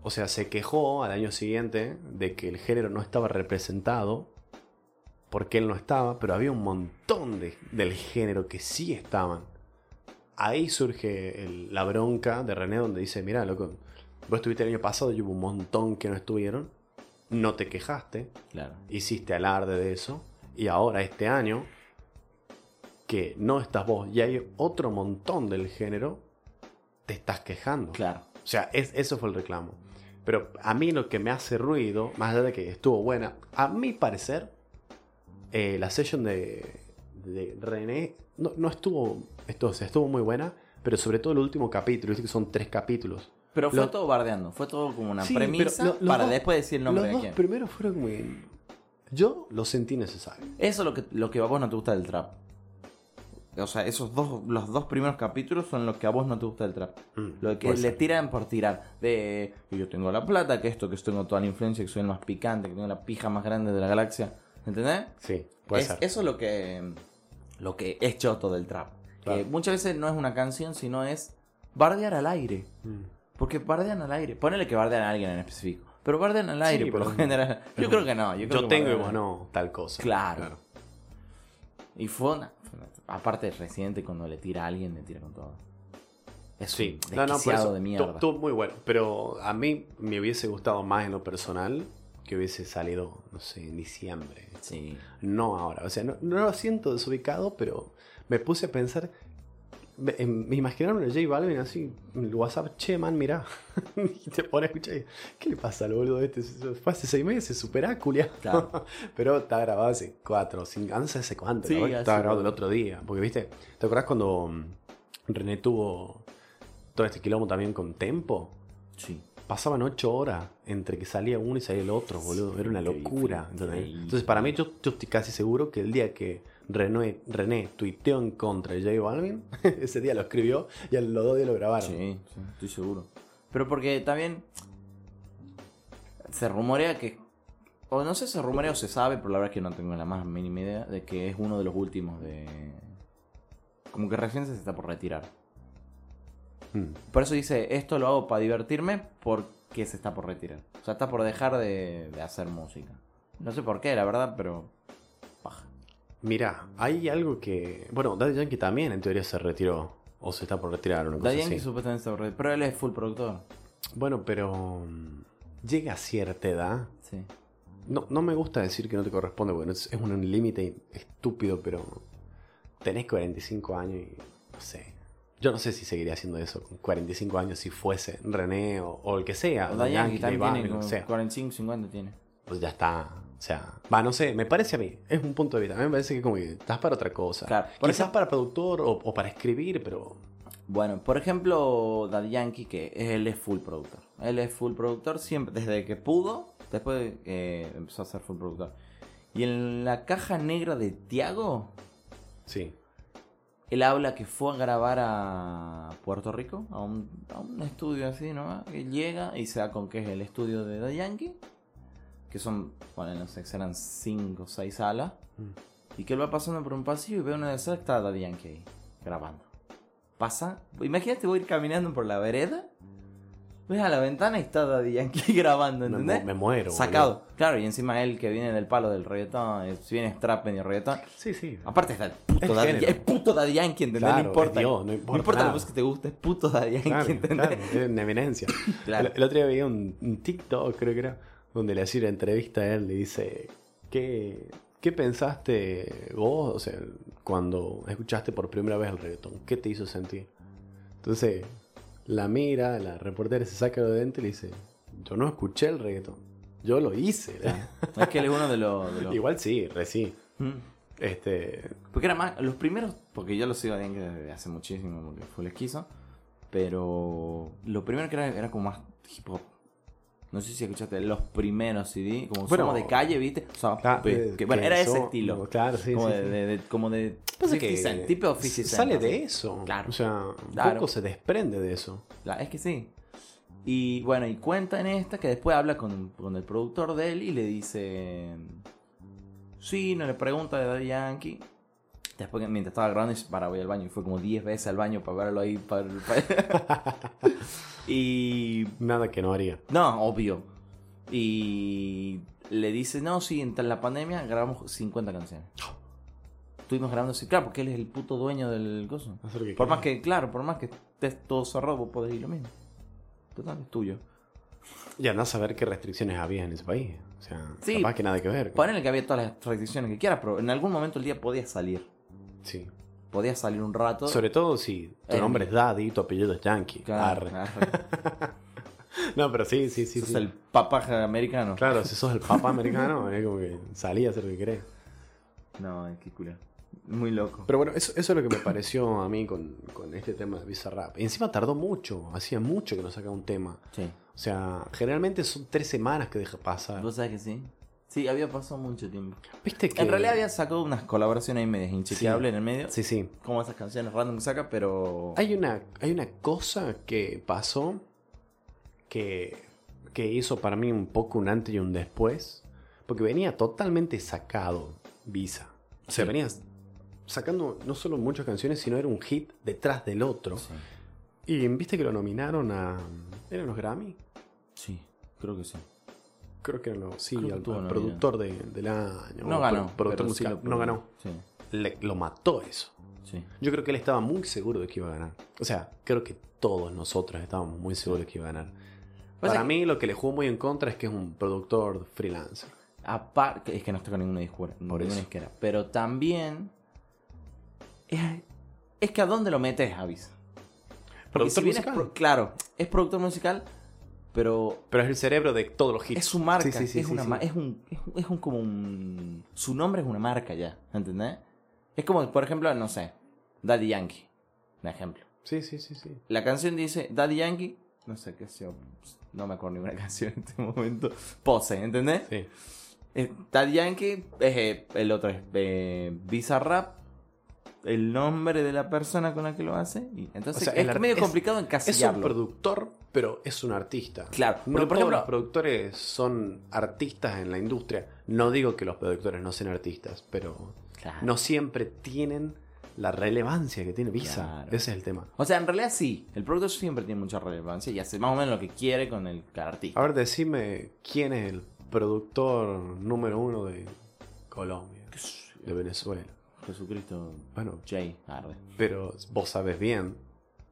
o sea, se quejó al año siguiente de que el género no estaba representado porque él no estaba, pero había un montón de, del género que sí estaban. Ahí surge el- la bronca de René donde dice, mira, loco, vos estuviste el año pasado y hubo un montón que no estuvieron, no te quejaste, Claro. hiciste alarde de eso, y ahora este año, que no estás vos y hay otro montón del género, te estás quejando. Claro. O sea, es- eso fue el reclamo. Pero a mí lo que me hace ruido, más allá de que estuvo buena, a mi parecer, eh, la session de, de René no, no estuvo, esto, o sea, estuvo muy buena, pero sobre todo el último capítulo, viste que son tres capítulos. Pero fue Lo- todo bardeando, fue todo como una Sí, premisa lo- los para dos- después decir el nombre Los de quién. primeros fueron muy... Yo lo sentí necesario. Eso es lo que, lo que a vos no te gusta del trap. O sea, esos dos, los dos primeros capítulos son los que a vos no te gusta del trap. Mm, Lo que le ser. tiran por tirar. De que yo tengo la plata, que esto, que tengo toda la influencia, que soy el más picante, que tengo la pija más grande de la galaxia. ¿Entendés? Sí, puede Es- ser. Eso es lo que, lo que es choto del trap. Claro. Que muchas veces no es una canción, sino es bardear al aire. Mm. Porque bardean al aire. Ponele que bardean a alguien en específico. Pero bardean al aire Sí, por lo general. Yo creo que no. Yo, creo Yo que tengo y vos no, tal cosa. Claro. Y fue una, Aparte, Residente cuando le tira a alguien, le tira con todo. Es Sí, un no, no, por desquiciado eso, de mierda. Estuvo muy bueno. Pero a mí me hubiese gustado más en lo personal que hubiese salido, no sé, en diciembre. Sí. No ahora. O sea, no, no lo siento desubicado, pero me puse a pensar. Me, em- me imaginaron a J Balvin así en el WhatsApp, che, man, mirá. y te pone a escuchar. y, ¿Qué le pasa al boludo este? Fue hace seis meses, supera, culia. Claro. pero está grabado hace cuatro cinco, no sé hace cuánto. Sí, ¿no? Estaba grabado el otro día. Porque, viste, ¿te acordás cuando mm, René tuvo todo este quilombo también con Tempo? Sí. Pasaban ocho horas entre que salía uno y salía el otro, boludo. Era una locura. Entonces, para mí, yo, yo estoy casi seguro que el día que René, René tuiteó en contra de J Balvin, ese día lo escribió y a los dos días lo grabaron. Sí, sí, estoy seguro. Pero porque también se rumorea que. O no sé si se rumorea o se sabe, pero la verdad es que no tengo la más mínima idea de que es uno de los últimos de. Como que recién se está por retirar. Mm. Por eso dice, esto lo hago para divertirme porque se está por retirar. O sea, está por dejar de, de hacer música. No sé por qué, la verdad, pero... Mira, hay algo que. Bueno, Daddy Yankee también en teoría se retiró. O se está por retirar, una cosa Daddy Yankee así. supuestamente por retirar, pero él es full productor. Bueno, pero. mm, Llega a cierta edad. Sí. No, no me gusta decir que no te corresponde, bueno, es, es un límite estúpido, pero tenés 45 años y no sé. Yo no sé si seguiría haciendo eso con 45 años si fuese René o, o el que sea. Daddy Yankee Balvin, tiene lo que como sea. 45, 50 tiene. Pues ya está. O sea, va, no sé, me parece a mí. Es un punto de vista. A mí me parece que como que estás para otra cosa. Claro. Quizás ejemplo- para productor o, o para escribir, pero. Bueno, por ejemplo, Daddy Yankee, que él es full productor. Él es full productor siempre, desde que pudo, después eh, empezó a ser full productor. Y en la caja negra de Tiago, Sí. él habla que fue a grabar a Puerto Rico, a un, a un estudio así, ¿no? Que llega y se da con que es el estudio de Daddy Yankee, que son, bueno, no sé, serán 5 o 6 salas. Mm. Y que él va pasando por un pasillo y ve una de esas que está Daddy Yankee ahí, grabando. Pasa, imagínate voy a ir caminando por la vereda, ves a la ventana y está Daddy Yankee grabando, Me, ¿entendés? mu- me muero. Sacado. Claro, y encima él que viene del palo del reggaetón, eh, si bien es trap medio reggaetón. Sí, sí. Aparte está el puto El Daddy. Yankee, es puto Daddy Yankee, ¿entendés? Claro, no importa. es Dios, no importa la nada. música que te guste, es puto Daddy Yankee, Claro, ¿entendés? claro, es una eminencia. Claro. El, el otro día veía un, un TikTok, creo que era, donde le hacía una entrevista a él, le dice, ¿qué, ¿qué pensaste vos, o sea, cuando escuchaste por primera vez el reggaetón? ¿Qué te hizo sentir? Entonces, la mira, la reportera se saca de dentro y le dice, yo no escuché el reggaetón, yo lo hice. Es que él es uno de los... de los- Igual sí, reci. Mm. Este, Porque era más, los primeros, porque yo lo sigo desde hace muchísimo, porque fue el esquizo. Pero lo primero que era, era como más hip hop. No sé si escuchaste los primeros CD, como Bueno, somos de calle, ¿viste? O sea, claro, que, bueno, que era ese son- estilo. Claro, sí, como sí, de, sí. de- de- como de Pasa 50 que Cent, tipo 50 Cent, sale de eso. Claro. O sea, un Claro. poco se desprende de eso. La- es que sí. Y bueno, y cuenta en esta que después habla con, con el productor de él y le dice. Sí, no le pregunta de Daddy Yankee. Después, mientras estaba grabando, dice, para, voy al baño. Y fue como 10 veces al baño para verlo ahí. Para, para- y. Nada que no haría. No, obvio. Y le dice, no, sí, en la pandemia grabamos 50 canciones. Estuvimos grabando así, claro, porque él es el puto dueño del coso. Por quiera. más que, claro, por más que estés todo cerrado, vos podés ir lo mismo. Total, es tuyo. Y andás a ver qué restricciones había en ese país. O sea, Sí. capaz que nada que ver. Ponele que había todas las restricciones que quieras, pero en algún momento del día podías salir. Sí. Podías salir un rato. Sobre todo si tu Eh, nombre es Daddy y tu apellido es Yankee. Claro. No, pero sí, sí, sí. Sos sí. el papaja americano. Claro, si sos el papá americano, es como que salí a hacer lo que querés. No, es que culo. Muy loco. Pero bueno, eso, eso es lo que me pareció a mí con, con este tema de Bizarrap. Y encima tardó mucho, hacía mucho que no sacaba un tema. Sí. O sea, generalmente son tres semanas que deja pasar. ¿Vos sabés que sí? Sí, había pasado mucho tiempo. ¿Viste que.? En realidad había sacado unas colaboraciones ahí medias inchequeables Sí. en el medio. Sí, sí. Como esas canciones random que saca, pero. Hay una, hay una cosa que pasó que, que hizo para mí un poco un antes y un después. Porque venía totalmente sacado Visa. O sea, Sí. venía sacando no solo muchas canciones, sino era un hit detrás del otro. Sí. Y viste que lo nominaron a. ¿Eran los Grammy? Sí, creo que sí. Creo que los. Sí, al, productor de- del año. No ganó. pro- Productor sí musical. no ganó. Sí, Le- lo mató eso. sí. Yo creo que él estaba muy seguro de que iba a ganar. O sea, creo que todos nosotros estábamos muy seguros de que iba a ganar. Para mí lo que le jugó muy en contra es que es un productor freelancer. Aparte, es que no está con ninguna discura, Por ninguna disquera. Pero también. Es, es que a dónde lo metes, Avis. Productor si musical. pro- claro, es productor musical, pero Pero es el cerebro de todos los hits. es su marca. Sí, sí, sí, es, sí, una sí. ma- es un. Es, un- es un como un. Su nombre es una marca ya, ¿entendés? Es como, por ejemplo, no sé, Daddy Yankee. Un ejemplo. Sí, sí, sí, sí. La canción dice Daddy Yankee. No sé qué sea. No me acuerdo ninguna canción en este momento. Pose, ¿entendés? Sí. Eh, Daddy Yankee, es, eh, el otro es eh, Bizarrap, el nombre de la persona con la que lo hace. Y entonces O sea, es el medio es- complicado Es un encasillarlo. productor, pero es un artista. Claro, No porque, por ejemplo- los productores son artistas en la industria. No digo que los productores no sean artistas, pero Claro. no siempre tienen la relevancia que tiene Visa. Claro. Ese es el tema. O sea, en realidad sí, el productor siempre tiene mucha relevancia y hace más o menos lo que quiere con el artista. A ver, decime quién es el productor número uno de Colombia, de Venezuela. Jesucristo Bueno, Jay, arde, pero vos sabes bien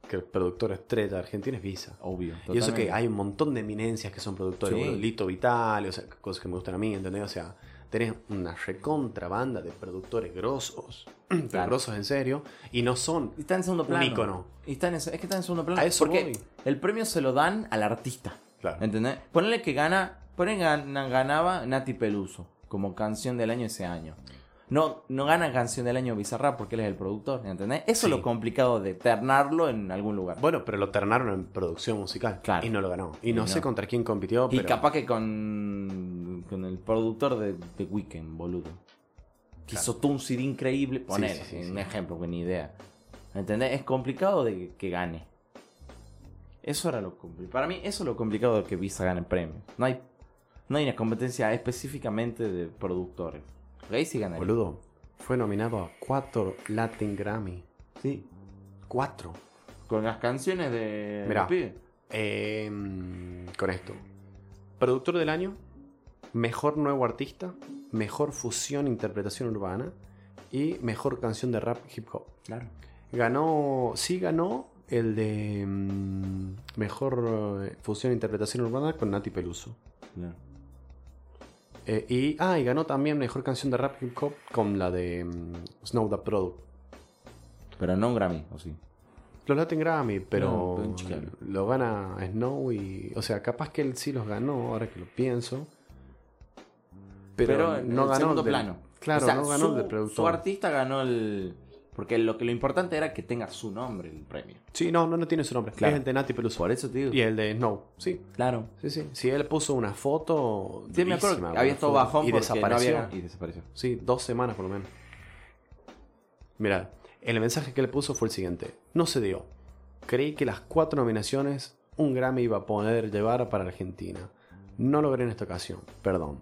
que el productor estrella argentino es Visa. obvio. Y eso totalmente. que hay un montón de eminencias que son productores, Sí. bueno, Lito Vitale, o sea, cosas que me gustan a mí, ¿entendés? O sea, tenés una recontra banda de productores grosos, pero Claro. grosos en serio, y no son Y está en segundo un plano. ícono. Y está en, es que está en segundo plano. A eso porque voy. el premio se lo dan al artista. Claro. ¿Entendés? Ponele que gana. Ponele que gana- ganaba Nati Peluso como canción del año ese año. No, no gana canción del año Bizarrap porque él es el productor, ¿entendés? Eso Sí. es lo complicado de ternarlo en algún lugar. Bueno, pero lo ternaron en producción musical. Claro. Y no lo ganó. Y no Y sé no. contra quién compitió, y pero... capaz que con, con el productor de The Weeknd, boludo. Que hizo todo un CD increíble. Sí, sí, un ejemplo, que ni idea. ¿Entendés? Es complicado de que, que gane. Eso era lo complicado. Para mí, eso es lo complicado de que Visa gane premios. No hay, no hay una competencia específicamente de productores. Ahí sí ganaría. Boludo, fue nominado a cuatro Latin Grammy. Sí. Cuatro. Con las canciones de. Mirá. Eh, con esto. Productor del año, mejor nuevo artista, mejor fusión interpretación urbana y mejor canción de rap hip hop. Claro. Ganó, sí ganó el de mm, mejor eh, fusión interpretación urbana con Nati Peluso. claro. Eh, y, ah, y ganó también mejor canción de rap hip hop con la de mm, Snow the Product. Pero no un Grammy, ¿o sí? Los Latin Grammy, pero No, lo gana Snow y. O sea, capaz que él sí los ganó, ahora que lo pienso. Pero, Pero, en no el ganó. segundo el plano. Claro, O sea, no ganó el su- del productor. Su artista ganó el. Porque lo que lo importante era que tenga su nombre el premio. Sí, no, no, no tiene su nombre. Claro. Es el de Nati Peluso. Por eso te digo. Y el de Snow. Sí, Claro. sí, sí. Si él puso una foto. Sí, me acuerdo que había estado bajón y desapareció. no había... Y desapareció. Sí, dos semanas por lo menos. Mira, el mensaje que le puso fue el siguiente. No se dio. Creí que las cuatro nominaciones un Grammy iba a poder llevar para Argentina. No logré en esta ocasión, perdón.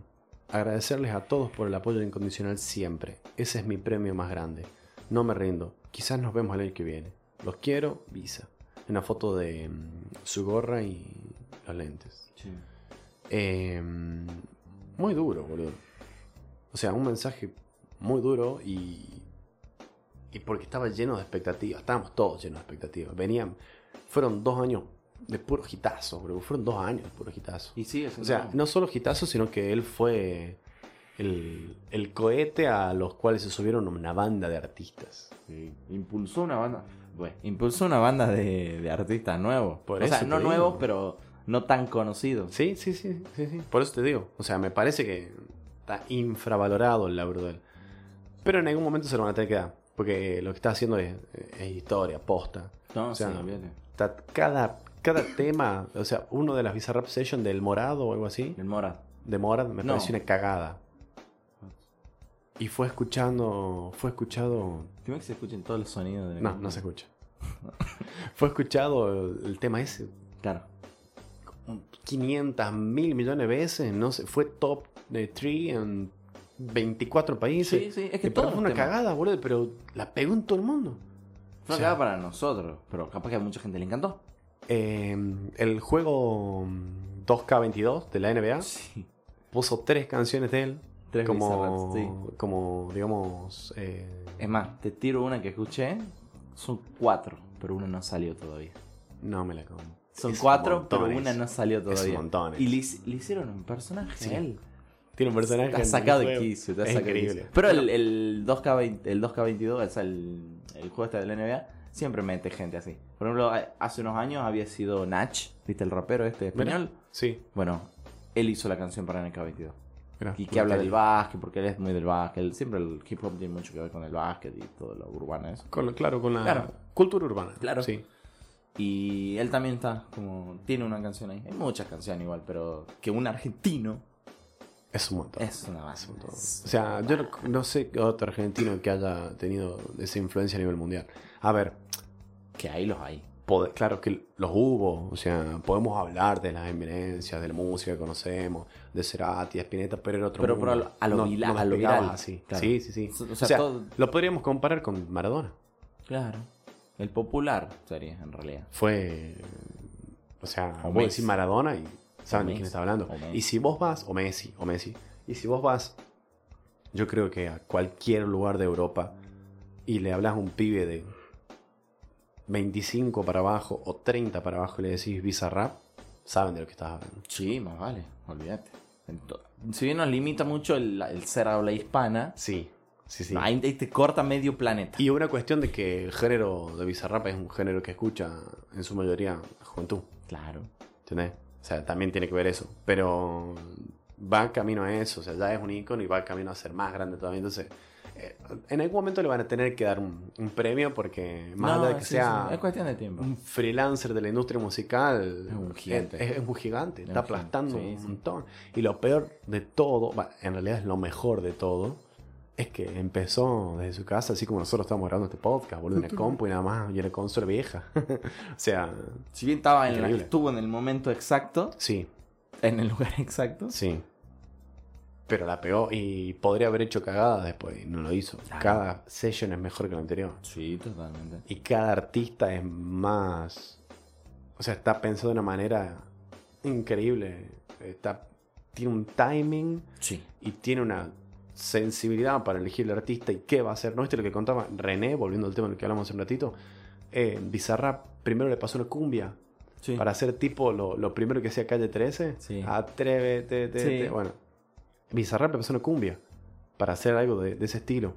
Agradecerles a todos por el apoyo incondicional siempre. Ese es mi premio más grande. No me rindo. Quizás nos vemos el año que viene. Los quiero, Visa. Una foto de mm, su gorra y los lentes. Sí. Eh, muy duro, boludo. O sea, un mensaje muy duro y. Y porque estaba lleno de expectativas. Estábamos todos llenos de expectativas. Venían. Fueron dos años de puro gitazo, bro. Fueron dos años de puro gitazo. Y sigue O sea, no solo gitazo, sino que él fue el, el cohete a los cuales se subieron una banda de artistas. Sí, Impulsó una banda. Bueno, impulsó una banda de, de artistas nuevos. Por o sea, no te nuevos, digo. pero no tan conocidos. Sí, sí, sí, sí, sí. Por eso te digo. O sea, me parece que está infravalorado el laburo de él. Pero en algún momento se lo van a tener que dar. Porque lo que está haciendo es, es historia, posta. No, O sea, sí. Está cada, cada tema, o sea, uno de las Bizarrap Session del Morado o algo así, El Mora. de Morad, me No. pareció una cagada. Y fue escuchando, fue escuchado... Creo que se escuchen todos los sonidos de. No, no se escucha. fue escuchado el, el tema ese Claro. 500 mil millones de veces, no sé, fue top de 3 en 24 países. Sí, sí, es que todos fue una cagada, boludo, pero la pegó en todo el mundo. Fue O una sea- cagada para nosotros, pero capaz que a mucha gente le encantó. Eh, el juego 2K22 de la NBA Sí. puso tres canciones de él. Tres como, sí. como, digamos, eh, Es más, te tiro una que escuché. Son cuatro, pero una no salió todavía. no me la como. Son Es cuatro, pero una no salió todavía. montones. Y le, hic- le hicieron un personaje Sí. a él. Tiene un personaje. Está sacado el de quicio, está Es sacado increíble. Pero el, el 2K20 el 2K22, o sea, el, el juego este de la NBA, siempre mete gente así. Por ejemplo, hace unos años había sido Nach, ¿viste el rapero este español? Sí, Bueno, él hizo la canción para NK22. Mira, Y que habla del básquet, porque él es muy del básquet. Siempre el hip hop tiene mucho que ver con el básquet y todo lo urbano eso. Con- claro, con la Claro. cultura urbana. Claro. Sí. Y él también está como... Tiene una canción ahí. Hay muchas canciones igual, pero que un argentino Es un montón. es una base. O sea, yo no, no sé otro argentino que haya tenido esa influencia a nivel mundial. A ver, Que ahí los hay. claro que los hubo, o sea, podemos hablar de las eminencias, de la música que conocemos, de Cerati, de Spinetta, pero era otro Pero- mundo. pero a lo No- vila- no a lo despegabas viral, así. claro. Sí, sí, sí. O O sea, todo- lo podríamos comparar con Maradona. Claro. El popular sería, en realidad. Fue, o sea, O voy a Messi. decir Maradona y saben de quién está hablando. Y si vos vas, o Messi, o Messi, y si vos vas, yo creo que a cualquier lugar de Europa y le hablas a un pibe de 25 para abajo o 30 para abajo y le decís Bizarrap, saben de lo que estás hablando. Sí, más vale. Olvídate. Si bien nos limita mucho el, el ser habla hispana, Sí, sí, sí. ahí te corta medio planeta. Y una cuestión de que el género de Bizarrap es un género que escucha en su mayoría la juventud. Claro. ¿Entendés? O sea, también tiene que ver eso. Pero va camino a eso. O sea, ya es un icono y va camino a ser más grande todavía. Entonces, en algún momento le van a tener que dar un, un premio porque más No, allá de que sí, sea sí, Es cuestión de tiempo. un freelancer de la industria musical, Es un gigante. Es, es un gigante. Es está un gigante, aplastando sí, un montón. Y lo peor de todo, en realidad es lo mejor de todo. Es que empezó desde su casa, así como nosotros estamos grabando este podcast, boludo, en el compu y nada más, y en la consola vieja. o sea, Si bien estaba en la- estuvo en el momento exacto, sí, en el lugar exacto. Sí. Pero la pegó y podría haber hecho cagada después y no lo hizo. Claro. Cada session es mejor que la anterior. Sí, totalmente. Y cada artista es más. O sea, está pensado de una manera increíble. Está, tiene un timing Sí. y tiene una sensibilidad para elegir el artista y qué va a hacer. ¿No viste lo que contaba René, volviendo al tema del que hablamos hace un ratito? Eh, Bizarrap primero le pasó una cumbia Sí. para hacer tipo lo, lo primero que hacía Calle 13. Sí. Atrévete, te, te. bueno. Bizarrap empezó una cumbia para hacer algo de, de ese estilo.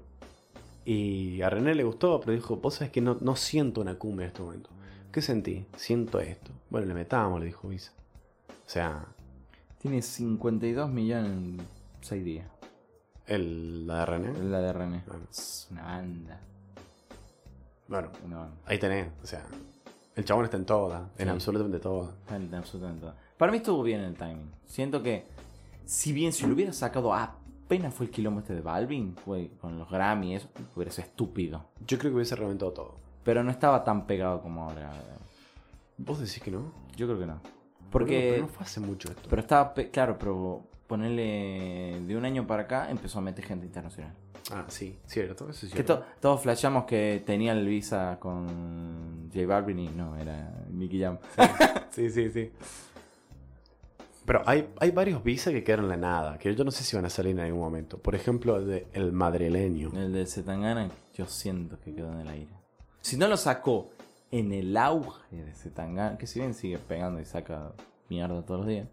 Y a René le gustó, pero dijo, vos sabés que no, no siento una cumbia en este momento. ¿Qué sentí? Siento esto. Bueno, le metamos, le dijo Visa. O sea, Tiene 52 millones en 6 días. el, la de René. La de René. Bueno. Es una banda. Bueno, Una banda. ahí tenés. O sea, el chabón está en todas, en absolutamente. Está en absolutamente todo. Para mí estuvo bien el timing. Siento que, si bien si lo hubiera sacado apenas fue el este de Balvin, fue con los Grammy y eso, hubiera sido estúpido. Yo creo que hubiese reventado todo. Pero no estaba tan pegado como ahora. ¿Vos decís que no? Yo creo que no. Porque. pero no fue hace mucho esto. Pero estaba. pe- Claro, pero ponerle. De un año para acá empezó a meter gente internacional. Ah, sí, cierto. Eso es Que cierto. to- todos flashamos que tenía el visa con J Balvin y no, era Nicky Jam. Sí, sí, sí. Pero hay, hay varios visas que quedaron en la nada, que yo no sé si van a salir en algún momento. Por ejemplo, el de El Madrileño. El de Zetangana, yo siento que quedó en el aire. Si no lo sacó en el auge de Zetangana, que si bien sigue pegando y saca mierda todos los días,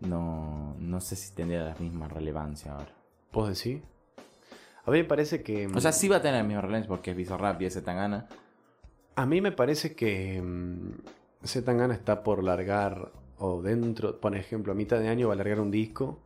no, no sé si tendría la misma relevancia ahora. ¿Vos decís? A mí me parece que... O sea, sí va a tener la misma relevancia porque es Bizarrap y es Zetangana. A mí me parece que mm, Zetangana está por largar, o dentro, por ejemplo, a mitad de año va a largar un disco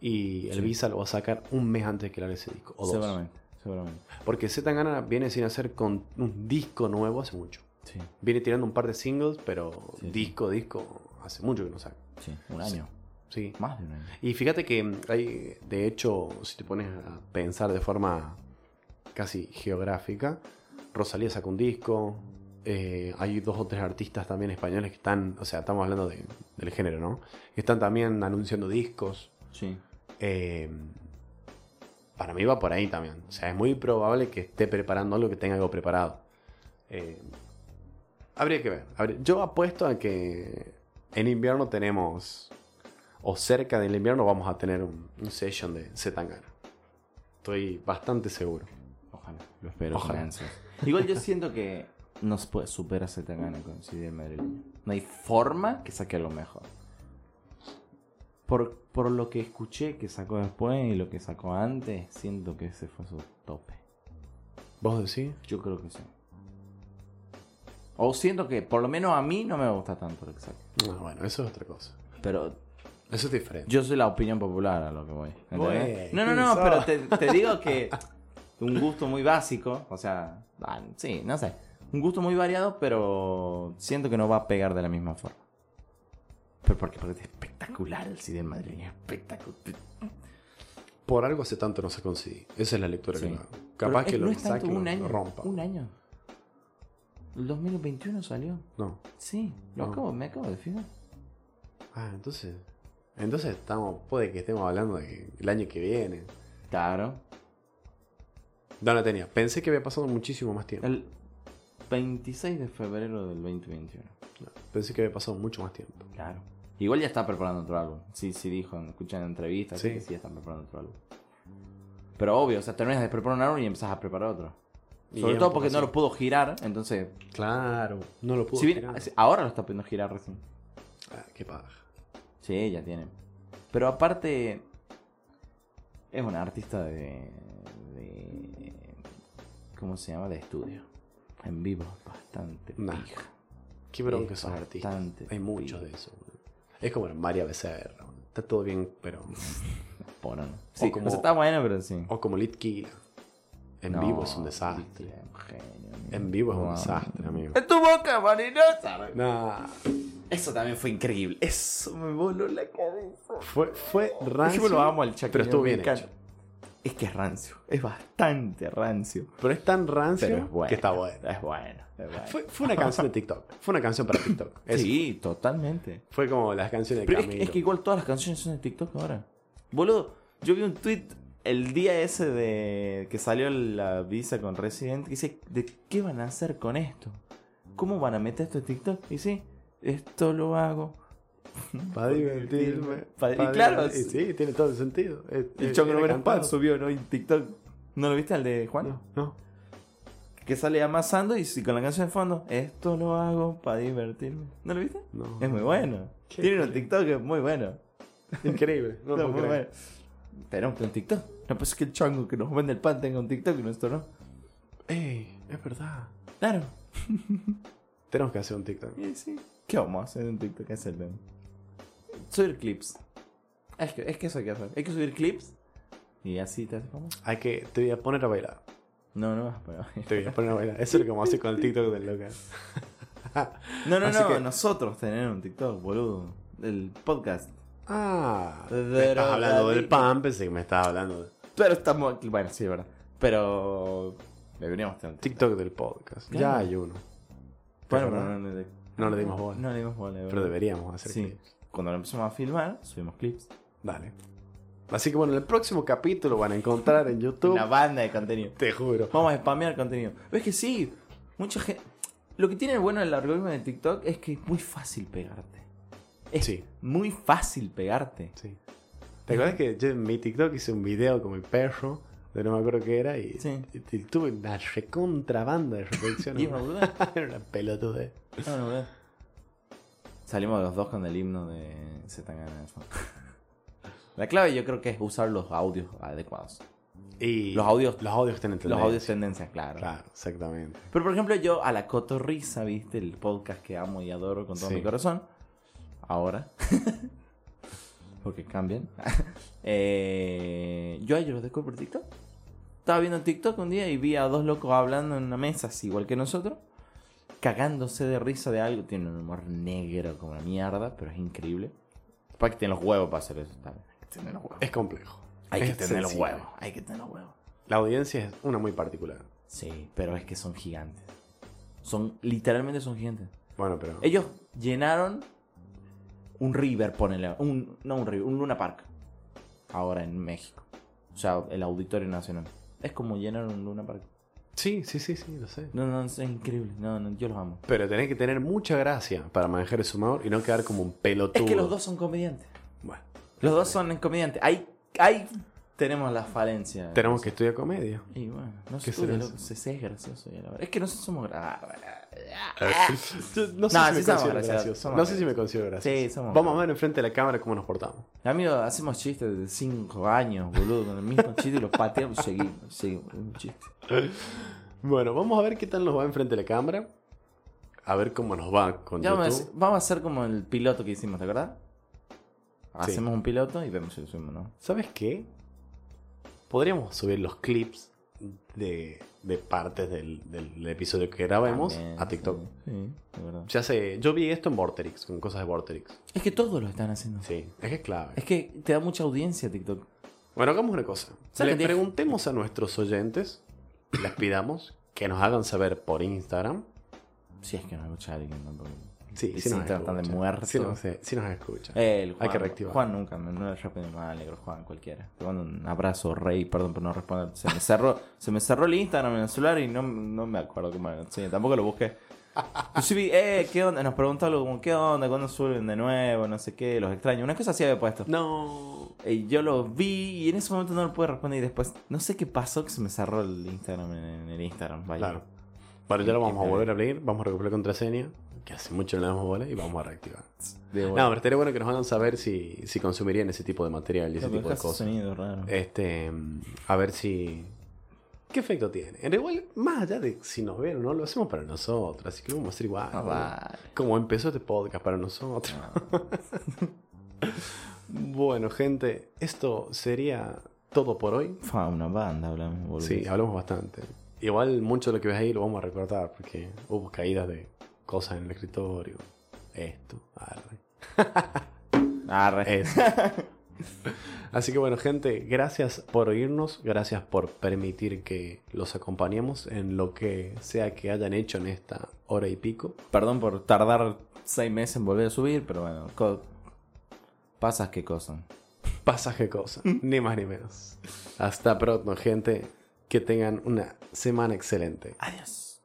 y el Sí. Visa lo va a sacar un mes antes que largue ese disco. O dos. Seguramente, seguramente. Porque Zetangana viene sin hacer con un disco nuevo hace mucho. Sí, Viene tirando un par de singles, pero Sí, disco, disco, hace mucho que no saca. sí, un año. Sí. Más de un año. Y fíjate que hay, de hecho, si te pones a pensar de forma casi geográfica, Rosalía sacó un disco, eh, hay dos o tres artistas también españoles que están, o sea, estamos hablando de- del género, ¿no? Que están también anunciando discos. Sí. Eh, para mí va por ahí también. O sea, es muy probable que esté preparando algo que tenga algo preparado. Eh, habría que ver. Habría- Yo apuesto a que en invierno tenemos, o cerca del invierno vamos a tener un, un session de Zetangana. Estoy bastante seguro. Ojalá, lo espero Ojalá. Igual yo siento que no se puede superar Zetangana con CD madrileño. No hay forma que saque algo mejor. Por, por lo que escuché que sacó después y lo que sacó antes, siento que ese fue su tope. ¿Vos decís? Yo creo que sí. O siento que, por lo menos a mí, no me gusta tanto lo que saque. No, bueno, eso es otra cosa. Pero Eso es diferente. yo soy la opinión popular a lo que voy. No, no, no, ¿quién pero te digo que un gusto muy básico, o sea, ah, sí, no sé, un gusto muy variado, pero siento que no va a pegar de la misma forma. Pero porque, porque es espectacular el CD madrileño, espectacular. Por algo hace tanto no se consigue. Esa es la lectura Sí. que hago. Capaz que lo no es tanto saque y lo- un año, lo rompa. un año. El 2021 salió. No. Sí, lo No. acabo, me acabo de fijar. Ah, entonces. Entonces estamos. Puede que estemos hablando de que el año que viene. Claro. No la tenía. Pensé que había pasado muchísimo más tiempo. El 26 de febrero del 2021. No, pensé que había pasado mucho más tiempo. Claro. Igual ya está preparando otro álbum. Sí, sí dijo, escuchan entrevistas, Sí. sí. que sí están preparando otro álbum. Pero obvio, o sea, terminas de preparar un álbum y empezás a preparar otro. Sobre todo porque no lo pudo girar, entonces... Claro. No lo pudo. Si bien, girar. ahora lo está pudiendo girar recién. Ah, qué paja. Sí, ya tiene. Pero aparte, es una artista de, de... ¿Cómo se llama? De estudio. En vivo, bastante Nah. pija. Qué bronca Es esos artistas. Hay muchos pija. de eso. Es como María Becerra. Está todo bien, pero. Pono, ¿no? Sí, como- o sea, está bueno, pero sí. O como Litkila. En No, vivo es un desastre. Es genio. En vivo es un desastre, amigo. ¡En tu boca, marinosa! Nah, Eso también fue increíble. Eso me voló la cabeza. fue, fue rancio. Yo lo amo al. Pero estuvo bien hecho. Es que es rancio. Es bastante rancio. Pero es tan rancio Pero es bueno. que está bueno. Es bueno. es bueno. Fue, fue una canción de TikTok. Fue una canción para TikTok. Eso. Sí, totalmente. Fue como las canciones de Pero es, Camilo. es que igual todas las canciones son de TikTok ahora. Boludo, yo vi un tweet el día ese de que salió la visa con Resident que dice, ¿de qué van a hacer con esto? ¿Cómo van a meter esto en TikTok? Y sí, esto lo hago. Para divertirme. Pa- y claro, sí, tiene todo el sentido. Es- El Chongo cantado. Pan subió, ¿no? TikTok. ¿No lo viste al de Juan? No, no. Que sale amasando y sí, con la canción de fondo, esto lo hago para divertirme. ¿No lo viste? no. Es muy bueno. Tiene un. TikTok que es muy bueno. increíble. No, No, muy bueno. Tenemos que un TikTok. No pasa que el chango que nos vende el pan tenga un TikTok y nuestro no. Ey, es verdad. Claro. Tenemos que hacer un TikTok. Y sí. ¿Qué vamos a hacer en TikTok? ¿Qué hacer? Subir clips. Es que, es que eso hay que hacer. Hay que subir clips y así te haces famoso. Hay que, te voy a poner a bailar. No, no vas a poner. Te voy a poner a bailar. Eso es lo que vamos a hacer con el TikTok del local. No, no, Así no. que- Nosotros tener un TikTok, boludo. El podcast. Ah, me estás hablando del pan, pensé que me estabas hablando de Pero estamos. Bueno, sí, es verdad. Pero. Deberíamos tener un TikTok. TikTok del podcast. Ya Claro. hay uno. Bueno, pero no, le- No le dimos bola. No le dimos bola. Pero deberíamos hacer Sí. clips. Cuando lo empezamos a filmar, subimos clips. Dale. Así que bueno, en el próximo capítulo van a encontrar en YouTube. Una banda de contenido. Te juro. Vamos a spamear contenido. ¿Ves que sí? Mucha gente. Lo que tiene bueno el algoritmo de TikTok es que es muy fácil pegarte. Es Sí. muy fácil pegarte. Sí. ¿Te acuerdas que yo en mi TikTok hice un video con mi perro? De no me acuerdo qué era. Y, Sí. y tuve una recontrabanda de reproducciones. Y una una pelotude. No, no, boludo. Salimos los dos con el himno de Zetangana. La clave yo creo que es usar los audios adecuados. Y Los audios- Los audios tienen Los tendencia. audios tendencias, claro. Claro, exactamente. Pero por ejemplo, yo a la cotorrisa, ¿viste? El podcast que amo y adoro con todo Sí. mi corazón. Ahora. Porque cambian. Eh, yo a ellos los descubrí por TikTok. Estaba viendo TikTok un día y vi a dos locos hablando en una mesa, así igual que nosotros. Cagándose de risa de algo. Tiene un humor negro como la mierda, pero es increíble. Para que tienen los huevos para hacer eso. también. Hay que tener los huevos. Es complejo. Hay que tener los huevos. Hay que tener los huevos. La audiencia es una muy particular. Sí, pero es que son gigantes. Son, literalmente son gigantes. Bueno, pero. Ellos llenaron un river, ponele. Un, no un river, un Luna Park. Ahora en México. O sea, el Auditorio Nacional. Es como llenar un Luna Park. Sí, sí, sí, sí, lo sé. No, no, es increíble. No, no, yo los amo. Pero tenés que tener mucha gracia para manejar ese humor y no quedar como un pelotudo. Es que los dos son comediantes. Bueno, Los dos son comediantes. Ahí, ahí tenemos la falencia. tenemos que estudiar comedia. Y bueno, no ¿Qué sé, se, es gracioso. ya la verdad. Es que nosotros somos gra- Yo no sé No, si sí me somos graciosos, No sé si me considero gracioso. Sí, somos Vamos a ver enfrente de la cámara cómo nos portamos. Amigo, hacemos chistes de 5 años, boludo, con el mismo chiste y los pateamos y seguimos, seguimos, un chiste. Bueno, vamos a ver qué tal nos va enfrente de la cámara. A ver cómo nos va con Ya vamos, a, YouTube. hacer- vamos a hacer como el piloto que hicimos, ¿te acuerdas? Hacemos un piloto y vemos si lo subimos, ¿no? ¿Sabes qué? Podríamos subir los clips de, de partes del, del episodio que grabemos También, a TikTok. Sí, sí, de verdad. Ya sé, yo vi esto en Vorterix, con cosas de Vorterix. Es que todos lo están haciendo. Sí, es que es clave. Es que te da mucha audiencia TikTok. Bueno, hagamos una cosa. ¿Sabes Le te- preguntemos a nuestros oyentes, les pidamos que nos hagan saber por Instagram. Si es que no escucha alguien tampoco. Sí, Y sí nos sin tratar de escuchan. muerto. Sí nos, sí nos escuchan. El Hay Juan, que reactivar. Juan nunca, me- no mal, negro Juan, cualquiera. Te mando un abrazo, rey, perdón por no responder. Se me cerró, se me cerró el Instagram en el celular y no, no me acuerdo cómo era. Sí, tampoco lo busqué. Inclusive, eh, ¿qué onda? Nos preguntó algo como, ¿qué onda? ¿Cuándo suben de nuevo? No sé qué, los extraño. Una cosa así había puesto. No. Y yo lo vi y en ese momento no lo pude responder y después, no sé qué pasó que se me cerró el Instagram en, el Instagram. Vaya. Claro. Bueno, ya lo vamos a volver a abrir, vamos a recuperar contraseña, que hace mucho no le damos bola, y vamos a reactivar. De No, pero estaría bueno que nos hagan saber si, si consumirían ese tipo de material y ese tipo de cosas. sonido raro. Este, a ver si... ¿Qué efecto tiene? En igual, más allá de si nos ven o no, lo hacemos para nosotros, así que lo vamos a hacer igual. Ah. Como empezó este podcast para nosotros. Bueno, gente, esto sería todo por hoy. Fue una banda, hablamos. boludo. Sí, hablamos bastante. Igual mucho de lo que ves ahí lo vamos a recordar porque hubo caídas de cosas en el escritorio. Esto, arre. Arre. Eso. Así que bueno, gente, gracias por oírnos, gracias por permitir que los acompañemos en lo que sea que hayan hecho en esta hora y pico. Perdón por tardar seis meses en volver a subir, pero bueno, co- pasas qué cosa. Pasaje cosa, ni más ni menos. Hasta pronto, gente. Que tengan una semana excelente. Adiós.